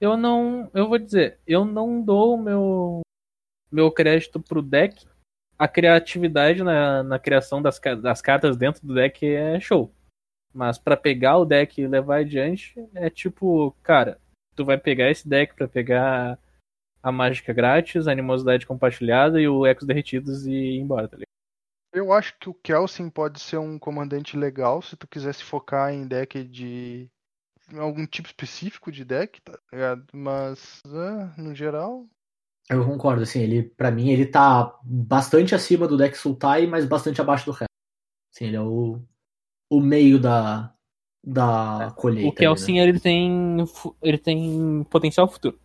Eu não. Eu vou dizer, eu não dou o meu, meu crédito pro deck. A criatividade na, na criação das, das cartas dentro do deck é show. Mas pra pegar o deck e levar adiante, é tipo, cara, tu vai pegar esse deck pra pegar a mágica grátis, a animosidade compartilhada e o Ecos Derretidos e ir embora, tá ligado? Eu acho que o Kelsen pode ser um comandante legal se tu quiser se focar em deck de. em algum tipo específico de deck, tá ligado? Mas, é, no geral. Eu concordo, assim, ele, pra mim, ele tá bastante acima do deck Sultai, mas bastante abaixo do resto. Assim, ele é o, o meio da, da colheita. O ali, Kelsin, né? ele tem. ele tem potencial futuro.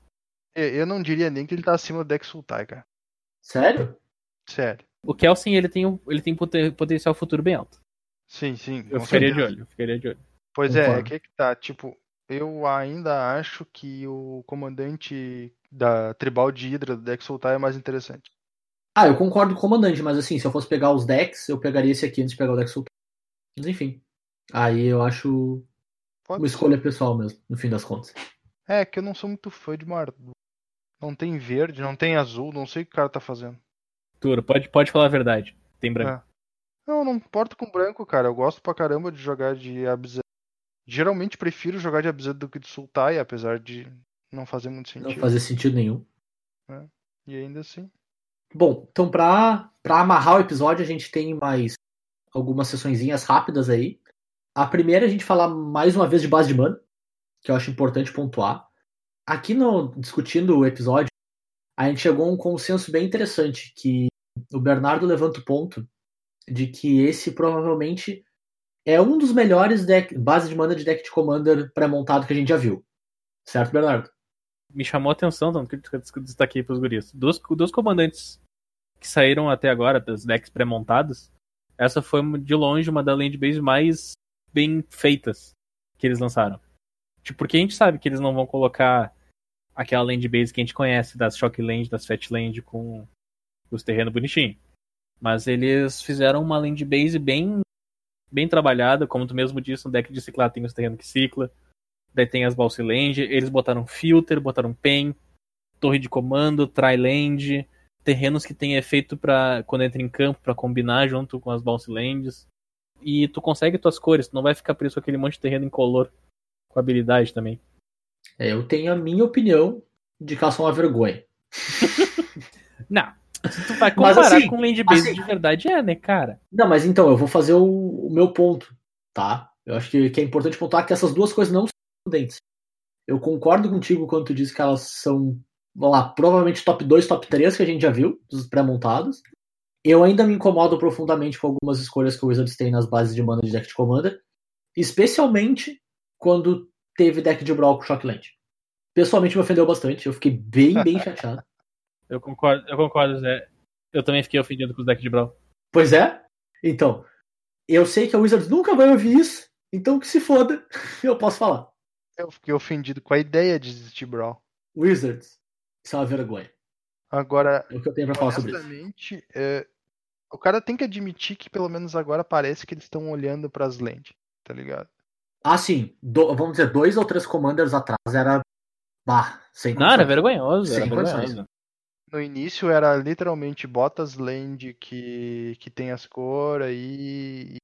Eu não diria nem que ele tá acima do deck Sultai, cara. Sério? Sério. O Kelsin, ele tem, um- ele tem poten- potencial futuro bem alto. Sim, sim. Eu ficaria de certeza. olho, eu ficaria de olho. Pois é, é Concordo. que é que tá, tipo, eu ainda acho que o comandante da tribal de Hydra do deck Sultai é mais interessante. Ah, eu concordo com o comandante, mas assim, se eu fosse pegar os decks, eu pegaria esse aqui antes de pegar o deck Sultai. Mas enfim. Aí eu acho Pode uma ser. escolha pessoal mesmo, no fim das contas. É, que eu não sou muito fã de Mardu. Não tem verde, não tem azul, não sei o que o cara tá fazendo. Turo, pode, pode falar a verdade. Tem branco. Não, não importa com branco, cara. Eu gosto pra caramba de jogar de Abzan. Geralmente prefiro jogar de Abzan do que de Sultai, apesar de não fazer muito Não sentido. fazia sentido nenhum. E ainda assim. Bom, então pra, pra amarrar o episódio, a gente tem mais algumas sessõezinhas rápidas aí. A primeira, a gente falar mais uma vez de base de mana, que eu acho importante pontuar. Aqui no discutindo o episódio, a gente chegou a um consenso bem interessante, que o Bernardo levanta o ponto de que esse provavelmente é um dos melhores deck, base de mana de deck de Commander pré-montado que a gente já viu. Certo, Bernardo? me chamou a atenção, tanto que eu destaquei pros guris. Dos, dos comandantes que saíram até agora, das decks pré-montadas, essa foi de longe uma das land base mais bem feitas que eles lançaram. Tipo, porque a gente sabe que eles não vão colocar aquela land base que a gente conhece das Shock Land, das Fat Land com os terrenos bonitinhos. Mas eles fizeram uma land base bem bem trabalhada, como tu mesmo disse, no deck de ciclar tem os terrenos que cicla. Daí tem as Balsi Land, eles botaram filter, botaram pen, torre de comando, tri-land, terrenos que tem efeito para quando entra em campo para combinar junto com as Bounce Lands. E tu consegue tuas cores, tu não vai ficar preso aquele monte de terreno incolor com habilidade também. É, eu tenho a minha opinião de que elas são uma vergonha. *laughs* Não. Se tu vai Mas, comparar assim, com land base assim- de verdade, é, né, cara? Não, mas então, eu vou fazer o, o meu ponto, tá? Eu acho que, que é importante pontuar que essas duas coisas não são excludentes. Eu concordo contigo quando tu diz que elas são, vamos lá, provavelmente top 2, top 3 que a gente já viu, dos pré-montados. Eu ainda me incomodo profundamente com algumas escolhas que o Wizards tem nas bases de mana de deck de Commander, especialmente quando teve deck de Brawl com Shockland. Pessoalmente me ofendeu bastante, eu fiquei bem, bem *laughs* chateado. Eu concordo, eu concordo, Zé. Eu também fiquei ofendido com os decks de Brawl. Pois é? Então, eu sei que a Wizards nunca vai ouvir isso, então que se foda, *laughs* eu posso falar. Eu fiquei ofendido com a ideia de existir Brawl. Wizards, isso é uma vergonha. Agora, É o que eu tenho pra falar sobre isso. é, o cara tem que admitir que pelo menos agora parece que eles estão olhando pras lentes, tá ligado? Ah, sim, do- vamos dizer, dois ou três commanders atrás era. Bah, sem Não, era vergonhoso, era Sem condições. vergonhoso. No início era literalmente botas land que, que tem as cores aí,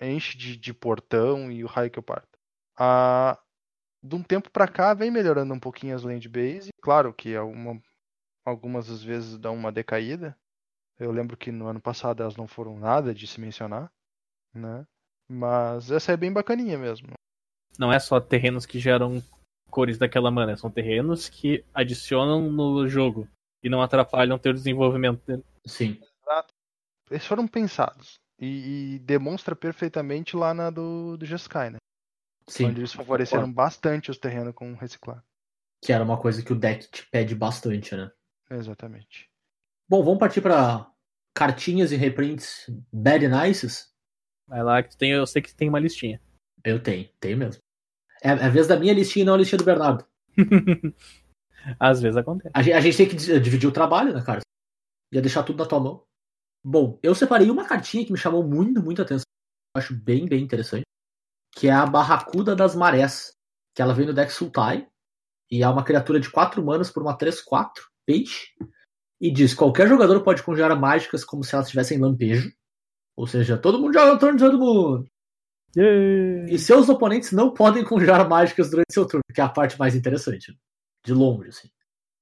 e enche de, de portão e o raio que eu parto. Ah, de um tempo pra cá vem melhorando um pouquinho as land base. Claro que alguma, algumas às vezes dão uma decaída. Eu lembro que no ano passado elas não foram nada de se mencionar, né? Mas essa é bem bacaninha mesmo. Não é só terrenos que geram cores daquela mana, são terrenos que adicionam no jogo e não atrapalham teu desenvolvimento dele. Sim. Eles foram pensados. E, e demonstra perfeitamente lá na do, do Jeskai, né? Sim. onde eles favoreceram bastante os terrenos com reciclar. Que era uma coisa que o deck te pede bastante, né? Exatamente. Bom, vamos partir pra cartinhas e reprints bad nices? Vai lá que tu tem, eu sei que tu tem uma listinha. Eu tenho, tenho mesmo. É é a vez da minha listinha e não a listinha do Bernardo. *laughs* Às vezes acontece. A gente, a gente tem que di- dividir o trabalho, né, cara? Ia deixar tudo na tua mão. Bom, eu separei uma cartinha que me chamou muito, muito atenção. Eu acho bem, bem interessante. Que é a Barracuda das Marés. Que ela vem no deck Sultai. E é uma criatura de 4 manas por uma 3-4, peixe. E diz: qualquer jogador pode conjurar mágicas como se elas tivessem lampejo. Ou seja, todo mundo joga no turno de todo mundo. E seus oponentes não podem conjurar *laughs* mágicas durante seu turno, que é a parte mais interessante. né? De longe, assim.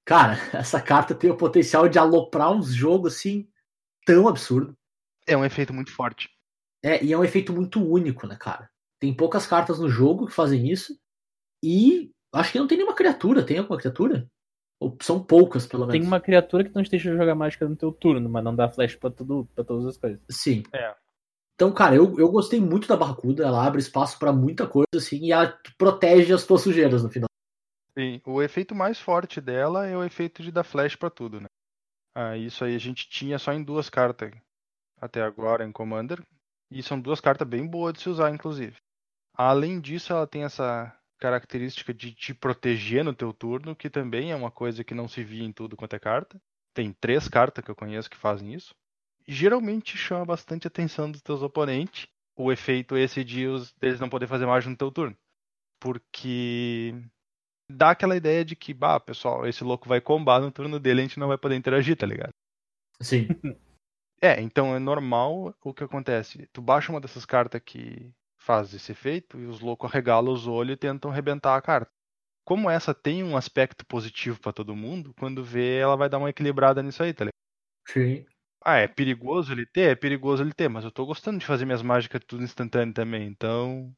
Cara, *laughs* essa carta tem o potencial de aloprar uns jogos assim tão absurdo. É um efeito muito forte. É, e é um efeito muito único, né, cara? Tem poucas cartas no jogo que fazem isso. E acho que não tem nenhuma criatura. Tem alguma criatura? Ou são poucas, pelo menos. Tem uma criatura que não te deixa jogar mágica no teu turno, mas não dá flash pra, tudo, pra todas as coisas. Sim. É. Então, cara, eu, eu gostei muito da Barracuda. Ela abre espaço pra muita coisa, assim, e ela protege as tuas sujeiras no final. Sim, o efeito mais forte dela é o efeito de dar flash pra tudo, né? Ah, isso aí a gente tinha só em duas cartas até agora em Commander. E são duas cartas bem boas de se usar, inclusive. Além disso, ela tem essa característica de te proteger no teu turno, que também é uma coisa que não se via em tudo quanto é carta. Tem três cartas que eu conheço que fazem isso. E geralmente chama bastante atenção dos teus oponentes o efeito esse de os, deles não poder fazer mágica no teu turno. Porque dá aquela ideia de que, bah, pessoal, esse louco vai combar no turno dele, a gente não vai poder interagir, tá ligado? Sim. *laughs* É, então é normal o que acontece. Tu baixa uma dessas cartas que faz esse efeito e os loucos arregalam os olhos e tentam arrebentar a carta. Como essa tem um aspecto positivo pra todo mundo, quando vê, ela vai dar uma equilibrada nisso aí, tá ligado? Sim. Ah, é perigoso ele ter? É perigoso ele ter, mas eu tô gostando de fazer minhas mágicas tudo instantâneo também, então.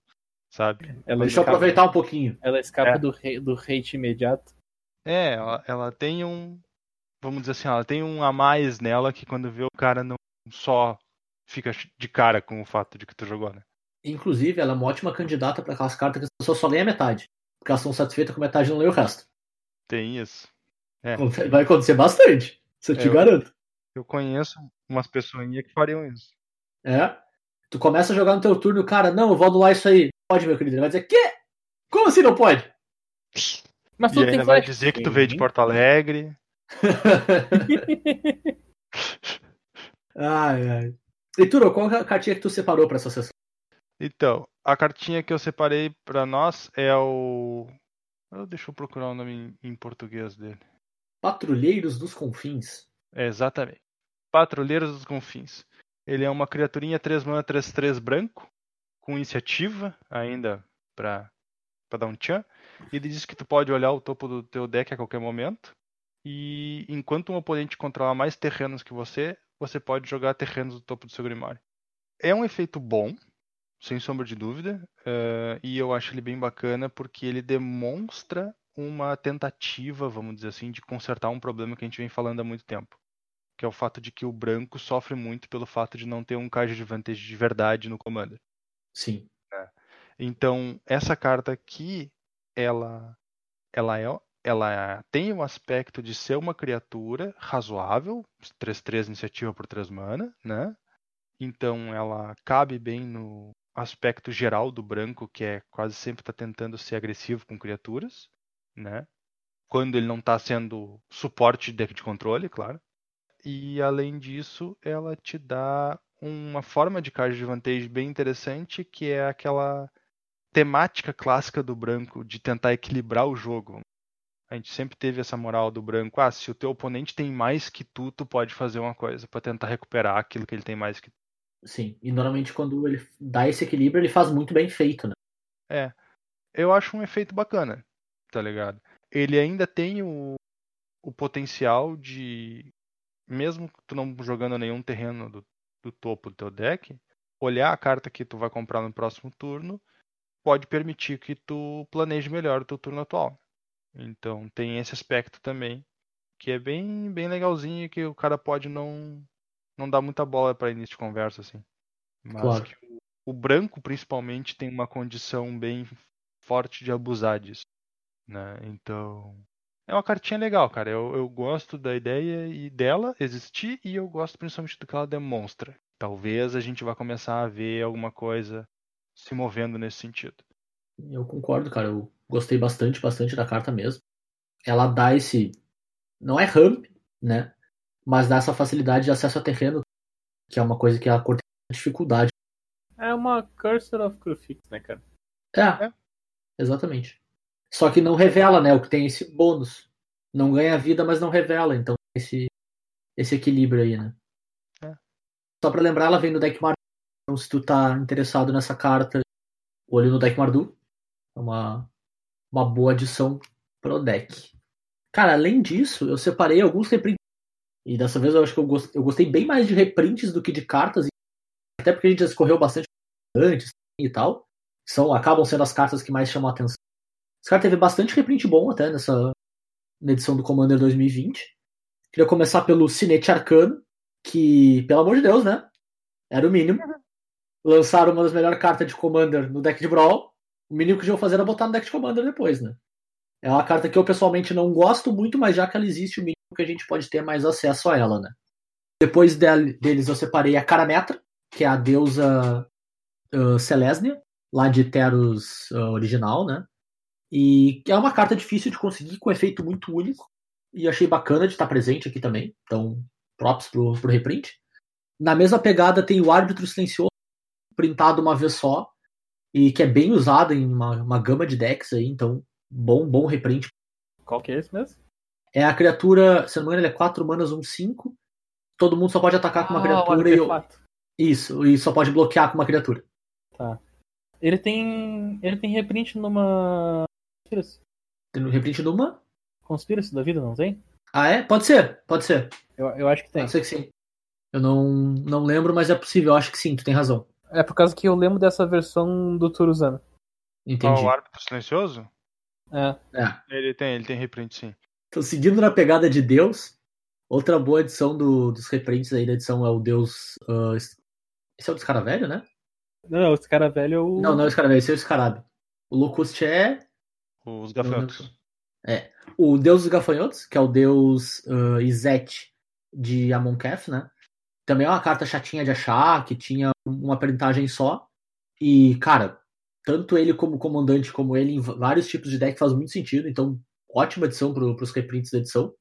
Sabe? Ela Deixa eu aproveitar um pouquinho. ela escapa É. do, rei- do hate imediato. É, ela, ela tem um. Vamos dizer assim, ela tem um a mais nela que quando vê o cara não só fica de cara com o fato de que tu jogou, né? Inclusive, ela é uma ótima candidata para aquelas cartas que as pessoas só leem a metade. Porque elas estão satisfeitas com metade e não leem o resto. Tem isso. Vai acontecer bastante. Isso eu te Eu- garanto. Eu conheço umas pessoinhas que fariam isso. É. Tu começa a jogar no teu turno, o cara, não, eu vou anular isso aí. Pode, meu querido. Ele vai dizer, quê? Como assim não pode? Mas E tudo tem ainda vai flash. dizer que tu veio de Porto Alegre. *laughs* ai, ai. E Turo, qual é a cartinha que tu separou pra essa sessão? Então, a cartinha que eu separei pra nós é o. Deixa eu procurar o nome em- português dele. Patrulheiros dos Confins. É, exatamente. Patrulheiros dos Confins. Ele é uma criaturinha 3 mana 3-3 branco, com iniciativa ainda pra, pra dar um tchan. E ele diz que tu pode olhar o topo do teu deck a qualquer momento. E enquanto um oponente controlar mais terrenos que você, você pode jogar terrenos do topo do seu Grimório. É um efeito bom, sem sombra de dúvida. eh, e eu acho ele bem bacana porque ele demonstra uma tentativa, vamos dizer assim, de consertar um problema que a gente vem falando há muito tempo que é o fato de que o branco sofre muito pelo fato de não ter um card de vantagem de verdade no Commander. Sim. Então, essa carta aqui, ela ela é ela tem o aspecto de ser uma criatura razoável, 3/3 iniciativa por 3 mana, né? Então, ela cabe bem no aspecto geral do branco, que é quase sempre tá tentando ser agressivo com criaturas, né? Quando ele não está sendo suporte de deck de controle, claro. E além disso, ela te dá uma forma de card de vantagem bem interessante, que é aquela temática clássica do branco de tentar equilibrar o jogo. A gente sempre teve essa moral do branco, ah, se o teu oponente tem mais que tu, tu pode fazer uma coisa para tentar recuperar aquilo que ele tem mais que tu. Sim. E normalmente quando ele dá esse equilíbrio, ele faz muito bem feito, né? É. Eu acho um efeito bacana, tá ligado? Ele ainda tem o, o potencial de, mesmo tu não jogando nenhum terreno do, do topo do teu deck, olhar a carta que tu vai comprar no próximo turno pode permitir que tu planeje melhor o teu turno atual. Então tem esse aspecto também, que é bem, bem legalzinho que o cara pode não, não dar muita bola para início de conversa, assim. Mas Claro. que o, o branco, principalmente, tem uma condição bem forte de abusar disso. Né? Então. É uma cartinha legal, cara. Eu, eu gosto da ideia e dela existir e eu gosto principalmente do que ela demonstra. Talvez a gente vá começar a ver alguma coisa se movendo nesse sentido. Eu concordo, cara. Eu gostei bastante, bastante da carta mesmo. Ela dá esse. Não é ramp, né? Mas dá essa facilidade de acesso a terreno, que é uma coisa que a cor tem dificuldade. É uma Cursor of Crucifix, né, cara? É, É. exatamente. Só que não revela, né? O que tem esse bônus. Não ganha vida, mas não revela. Então tem esse, esse equilíbrio aí, né? É. Só pra lembrar, ela vem no deck Mardu. Então, se tu tá interessado nessa carta, olho no deck Mardu. É uma, uma boa adição pro deck. Cara, além disso, eu separei alguns reprints. E dessa vez eu acho que eu gostei, eu gostei bem mais de reprints do que de cartas. Até porque a gente já escorreu bastante antes e tal. São, acabam sendo as cartas que mais chamam a atenção. Esse cara teve bastante reprint bom até nessa na edição do Commander 2020. Queria começar pelo Cinete Arcano, que, pelo amor de Deus, né? Era o mínimo. Lançaram uma das melhores cartas de Commander no deck de Brawl. O mínimo que eles iam fazer era botar no deck de Commander depois, né? É uma carta que eu pessoalmente não gosto muito, mas já que ela existe, o mínimo que a gente pode ter mais acesso a ela, né? Depois del- deles eu separei a Carametra, que é a deusa uh, lá de Teros uh, original, né? E é uma carta difícil de conseguir, com efeito muito único. E achei bacana de estar presente aqui também. Então, props pro, pro reprint. Na mesma pegada tem o Árbitro Silencioso, printado uma vez só. E que é bem usado em uma, uma gama de decks aí. Então, bom, bom reprint. Qual que é esse mesmo? É a criatura, se eu não me engano, ele é 4 manas, 1, 5. Todo mundo só pode atacar com uma Ah, criatura e. eu-. Isso, e só pode bloquear com uma criatura. Ele tem. Ele tem reprint numa. Conspiracy. Tem um reprint numa. Conspiracy da vida, não tem? Ah, é? Pode ser, pode ser. Eu, eu acho que tem. Pode ser que sim. Eu não, não lembro, mas é possível. Eu acho que sim, tu tem razão. É por causa que eu lembro dessa versão do Turuzano. Entendi. o árbitro silencioso? É. É. Ele tem, ele tem reprint sim. Então, seguindo na pegada de Deus, outra boa edição do- dos reprints aí da edição é o Deus. ah, esse é o Descaravelho, né? Não, não, esse cara velho é o. Não, não é o Descaravelho, esse é o Escarabe. O Locust é. Os Não, gafanhotos. É. O Deus dos Gafanhotos, que é o Deus uh, Izete de Amonkhet, né? Também é uma carta chatinha de achar, que tinha uma printagem só. E, cara, tanto ele como comandante, como ele em vários tipos de deck faz muito sentido. Então, ótima edição para os reprints da edição.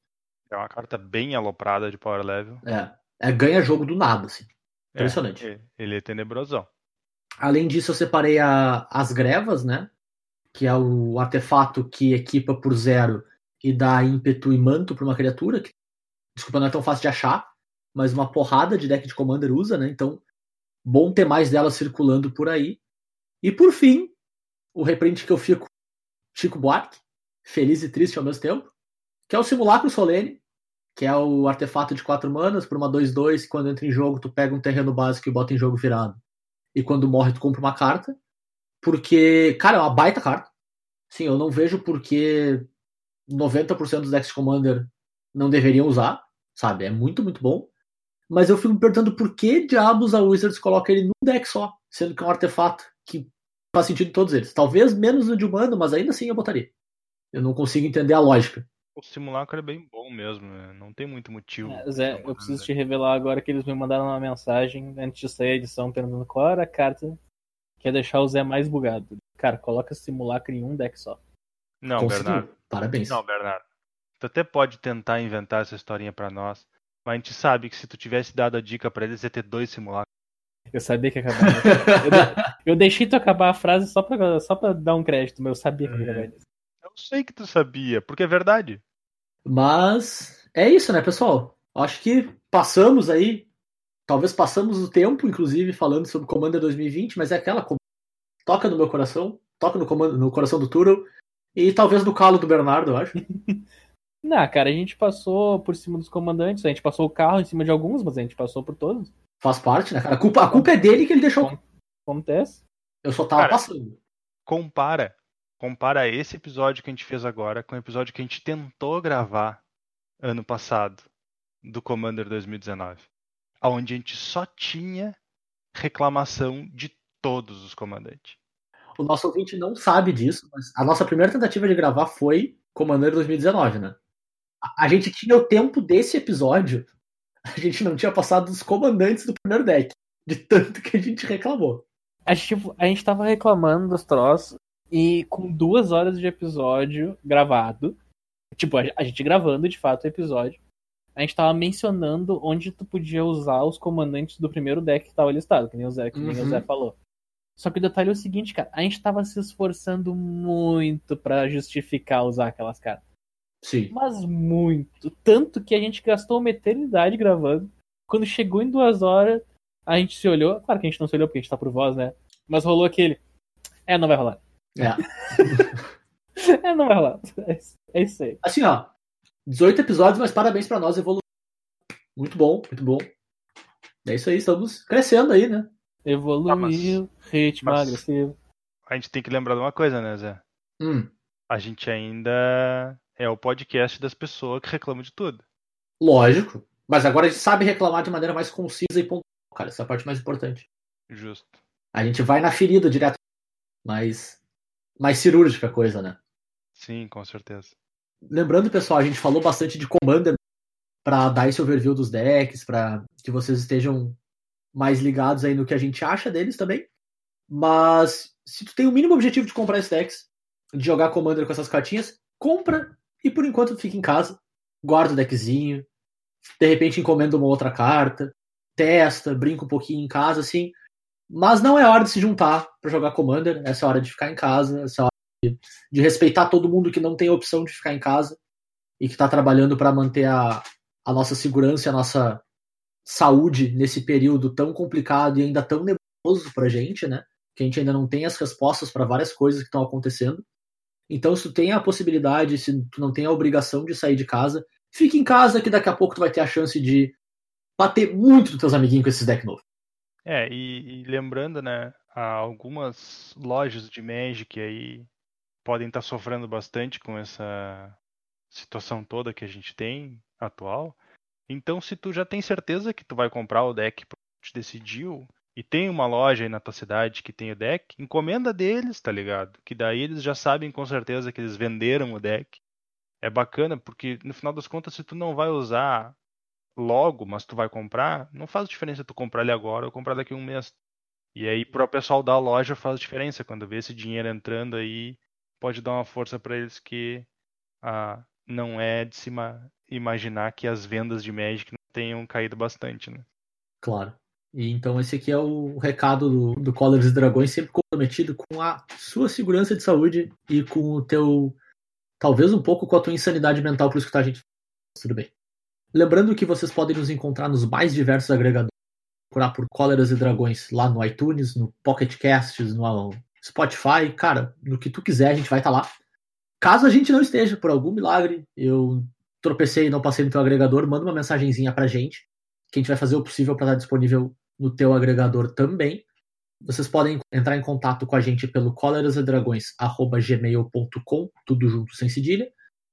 É uma carta bem aloprada de power level. É, é ganha jogo do nada, assim. Impressionante. É, ele é tenebrosão. Além disso, eu separei a, as grevas, né? Que é o artefato que equipa por zero e dá ímpeto e manto para uma criatura. Que, desculpa, não é tão fácil de achar, mas uma porrada de deck de Commander usa, né? Então, bom ter mais delas circulando por aí. E por fim, o reprint que eu fico, Chico Buarque, feliz e triste ao mesmo tempo, que é o Simulacro Solene, que é o artefato de 4 manas por uma 2-2, quando entra em jogo tu pega um terreno básico e bota em jogo virado. E quando morre tu compra uma carta. Porque, cara, é uma baita carta. Sim, eu não vejo porque 90% dos decks de Commander não deveriam usar, sabe? É muito, muito bom. Mas eu fico me perguntando por que diabos a Wizards coloca ele num deck só, sendo que é um artefato que faz sentido em todos eles. Talvez menos no de humano, mas ainda assim eu botaria. Eu não consigo entender a lógica. O simulacro é bem bom mesmo, né? não tem muito motivo. É, Zé, eu preciso te revelar agora que eles me mandaram uma mensagem antes de sair a edição perguntando qual era a carta que ia deixar o Zé mais bugado. Cara, coloca simulacro em um deck só. Não, Conseguiu. Bernardo. Parabéns. Não, Bernardo. Tu até pode tentar inventar essa historinha pra nós, mas a gente sabe que se tu tivesse dado a dica pra eles, ia ter dois simulacros. Eu sabia que ia acabar. eu, de- *laughs* eu deixei tu acabar a frase só pra, só pra dar um crédito, mas eu sabia que ia acabar nisso. Eu sei que tu sabia, porque é verdade. Mas é isso, né, pessoal? Acho que passamos aí. Talvez passamos o tempo, inclusive, falando sobre Commander 2020, mas é aquela. Toca no meu coração, toca no, comando, no coração do Turo e talvez no calo do Bernardo, eu acho. *laughs* *laughs* Não, cara, a gente passou por cima dos comandantes, a gente passou o carro em cima de alguns, mas a gente passou por todos. Faz parte, né, cara? A culpa, a culpa é dele que ele deixou. Acontece. Eu só tava Cara, passando. Compara. Compara esse episódio que a gente fez agora com o episódio que a gente tentou gravar ano passado, do Commander 2019. Onde a gente só tinha reclamação de todos os comandantes. O nosso ouvinte não sabe disso, mas a nossa primeira tentativa de gravar foi Commander 2019, né? A, a gente tinha o tempo desse episódio, *laughs* a gente não tinha passado dos comandantes do primeiro deck, de tanto que a gente reclamou. A gente, tipo, a gente tava reclamando dos troços e com duas horas de episódio gravado, tipo, a, gente gravando de fato o episódio, a gente tava mencionando onde tu podia usar os comandantes do primeiro deck que tava listado, que nem o Zé, que nem o Uhum. Zé falou. Só que o detalhe é o seguinte, cara, a gente tava se esforçando muito pra justificar usar aquelas cartas. Sim. Mas muito. Tanto que a gente gastou uma eternidade gravando. Quando chegou em duas horas, a gente se olhou. Claro que a gente não se olhou porque a gente tá por voz, né? Mas rolou aquele. É, não vai rolar. É. *laughs* É, não vai rolar. É isso- É aí. Assim, ó. 18 episódios, mas parabéns pra nós, evoluiu. Muito bom, muito bom. É isso aí, estamos crescendo aí, né? Evoluiu, Ah, ritmo mas- agressivo. A gente tem que lembrar de uma coisa, né, Zé? Hum, A gente ainda é o podcast das pessoas que reclamam de tudo. lógico. Mas agora a gente sabe reclamar de maneira mais concisa e pontual, cara. Essa é a parte mais importante. Justo. A gente vai na ferida direto. Mais, mais cirúrgica a coisa, né? Sim, com certeza. Lembrando, pessoal, a gente falou bastante de Commander para dar esse overview dos decks, para que vocês estejam mais ligados aí no que a gente acha deles também. Mas se tu tem o mínimo objetivo de comprar esses decks, de jogar Commander com essas cartinhas, compra e por enquanto fica em casa, guarda o deckzinho, de repente encomenda uma outra carta, testa, brinca um pouquinho em casa, assim. Mas não é hora de se juntar para jogar Commander, essa é hora de ficar em casa, essa é hora de, de respeitar todo mundo que não tem opção de ficar em casa e que está trabalhando para manter a, a nossa segurança, a nossa saúde nesse período tão complicado e ainda tão nebuloso pra gente, né? Que a gente ainda não tem as respostas para várias coisas que estão acontecendo. Então, se tu tem a possibilidade, se tu não tem a obrigação de sair de casa, fique em casa que daqui a pouco tu vai ter a chance de bater muito dos teus amiguinhos com esses deck novos. É, e, e lembrando, né, algumas lojas de Magic aí podem estar sofrendo bastante com essa situação toda que a gente tem atual. Então, se tu já tem certeza que tu vai comprar o deck, tu decidiu, e tem uma loja aí na tua cidade que tem o deck, encomenda deles, tá ligado? Que daí eles já sabem com certeza que eles venderam o deck. é bacana porque no final das contas, se tu não vai usar logo, mas tu vai comprar, não faz diferença tu comprar ele agora ou comprar daqui a um mês. E aí pro pessoal da loja faz diferença quando vê esse dinheiro entrando aí, pode dar uma força para eles que ah, não é de se ima- imaginar que as vendas de Magic tenham caído bastante, né? Claro. E então esse aqui é o recado do, do Colors e Dragões, sempre comprometido com a sua segurança de saúde e com o teu. Talvez um pouco com a tua insanidade mental por escutar a gente. Tudo bem. Lembrando que vocês podem nos encontrar nos mais diversos agregadores. Procurar por Cóleras e Dragões lá no iTunes, no Pocket Casts, no Spotify, cara, no que tu quiser, a gente vai estar lá. Caso a gente não esteja, por algum milagre, eu tropecei e não passei no teu agregador, manda uma mensagenzinha pra gente, que a gente vai fazer o possível para estar disponível no teu agregador também. Vocês podem entrar em contato com a gente pelo colerasadragões.gmail.com, tudo junto sem cedilha,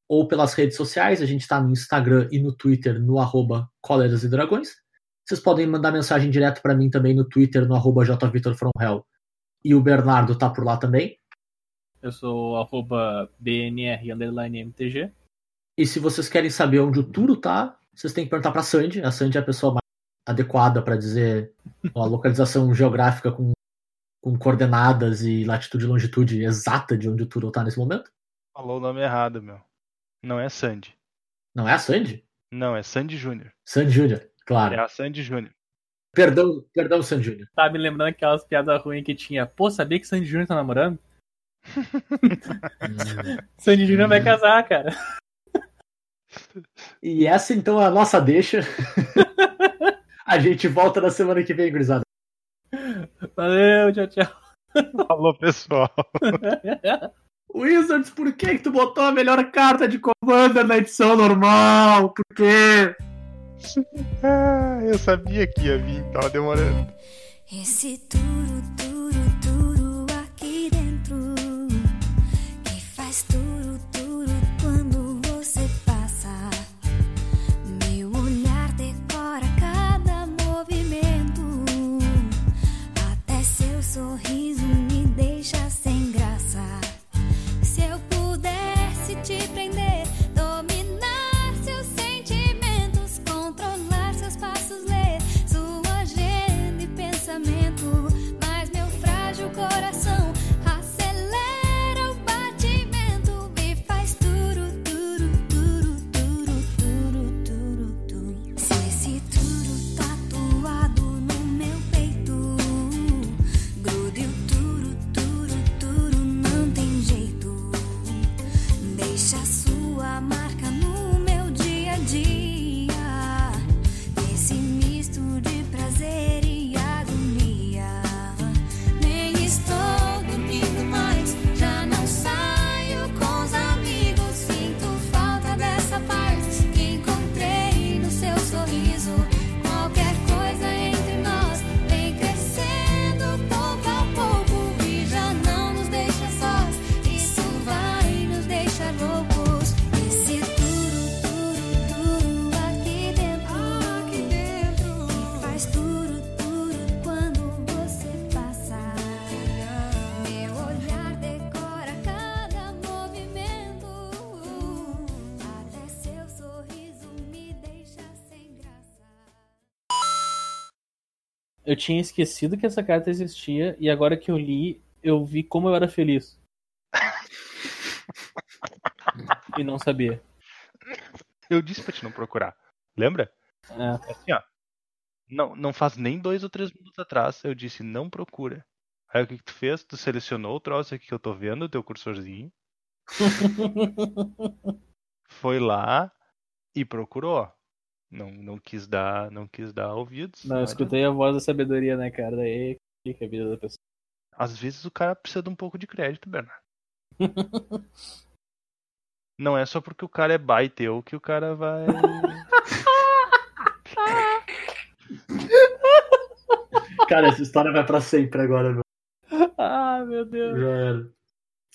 ou pelas redes sociais, a gente está no Instagram e no Twitter no arroba Coleras e Dragões. Vocês podem mandar mensagem direto para mim também no Twitter, no arroba jvitorfromhell. E o Bernardo tá por lá também. Eu sou arroba BNR underline MTG. E se vocês querem saber onde o Turo tá, vocês têm que perguntar pra Sandy. A Sandy é a pessoa mais adequada para dizer a localização *laughs* geográfica com, com coordenadas e latitude e longitude exata de onde o Turo tá nesse momento. Falou o nome errado, meu. Não é Sandy. Não é a Sandy? Não, é Sandy Júnior. Sandy Júnior, claro. É a Sandy Júnior. Perdão, perdão, Sandy Júnior. Tá me lembrando aquelas piadas ruins que tinha. Pô, sabia que Sandy Júnior tá namorando? *laughs* Sandy Júnior vai casar, cara. E essa então é a nossa deixa. *laughs* a gente volta na semana que vem, gurizada. Valeu, tchau, tchau. Falou, pessoal. *laughs* Wizards, por que, que tu botou a melhor carta de Commander na edição normal? Por quê? *laughs* Ah, eu sabia que ia vir, tava demorando. Esse turu, tinha esquecido que essa carta existia e agora que eu li, eu vi como eu era feliz. *laughs* e não sabia. Eu disse pra te não procurar. Lembra? É. Assim, ó. Não, não faz nem dois ou três minutos atrás eu disse não procura. Aí o que, que tu fez? Tu selecionou o troço aqui que eu tô vendo, o teu cursorzinho. *laughs* Foi lá e procurou. Não, não quis dar, não quis dar ouvidos. Não, eu escutei a voz da sabedoria, né, cara? Daí fica a vida da pessoa. Às vezes o cara precisa de um pouco de crédito, Bernardo. *laughs* Não é só porque o cara é baiteu que o cara vai. *laughs* Cara, essa história vai pra sempre agora, meu. *laughs* ah, meu Deus. Já era.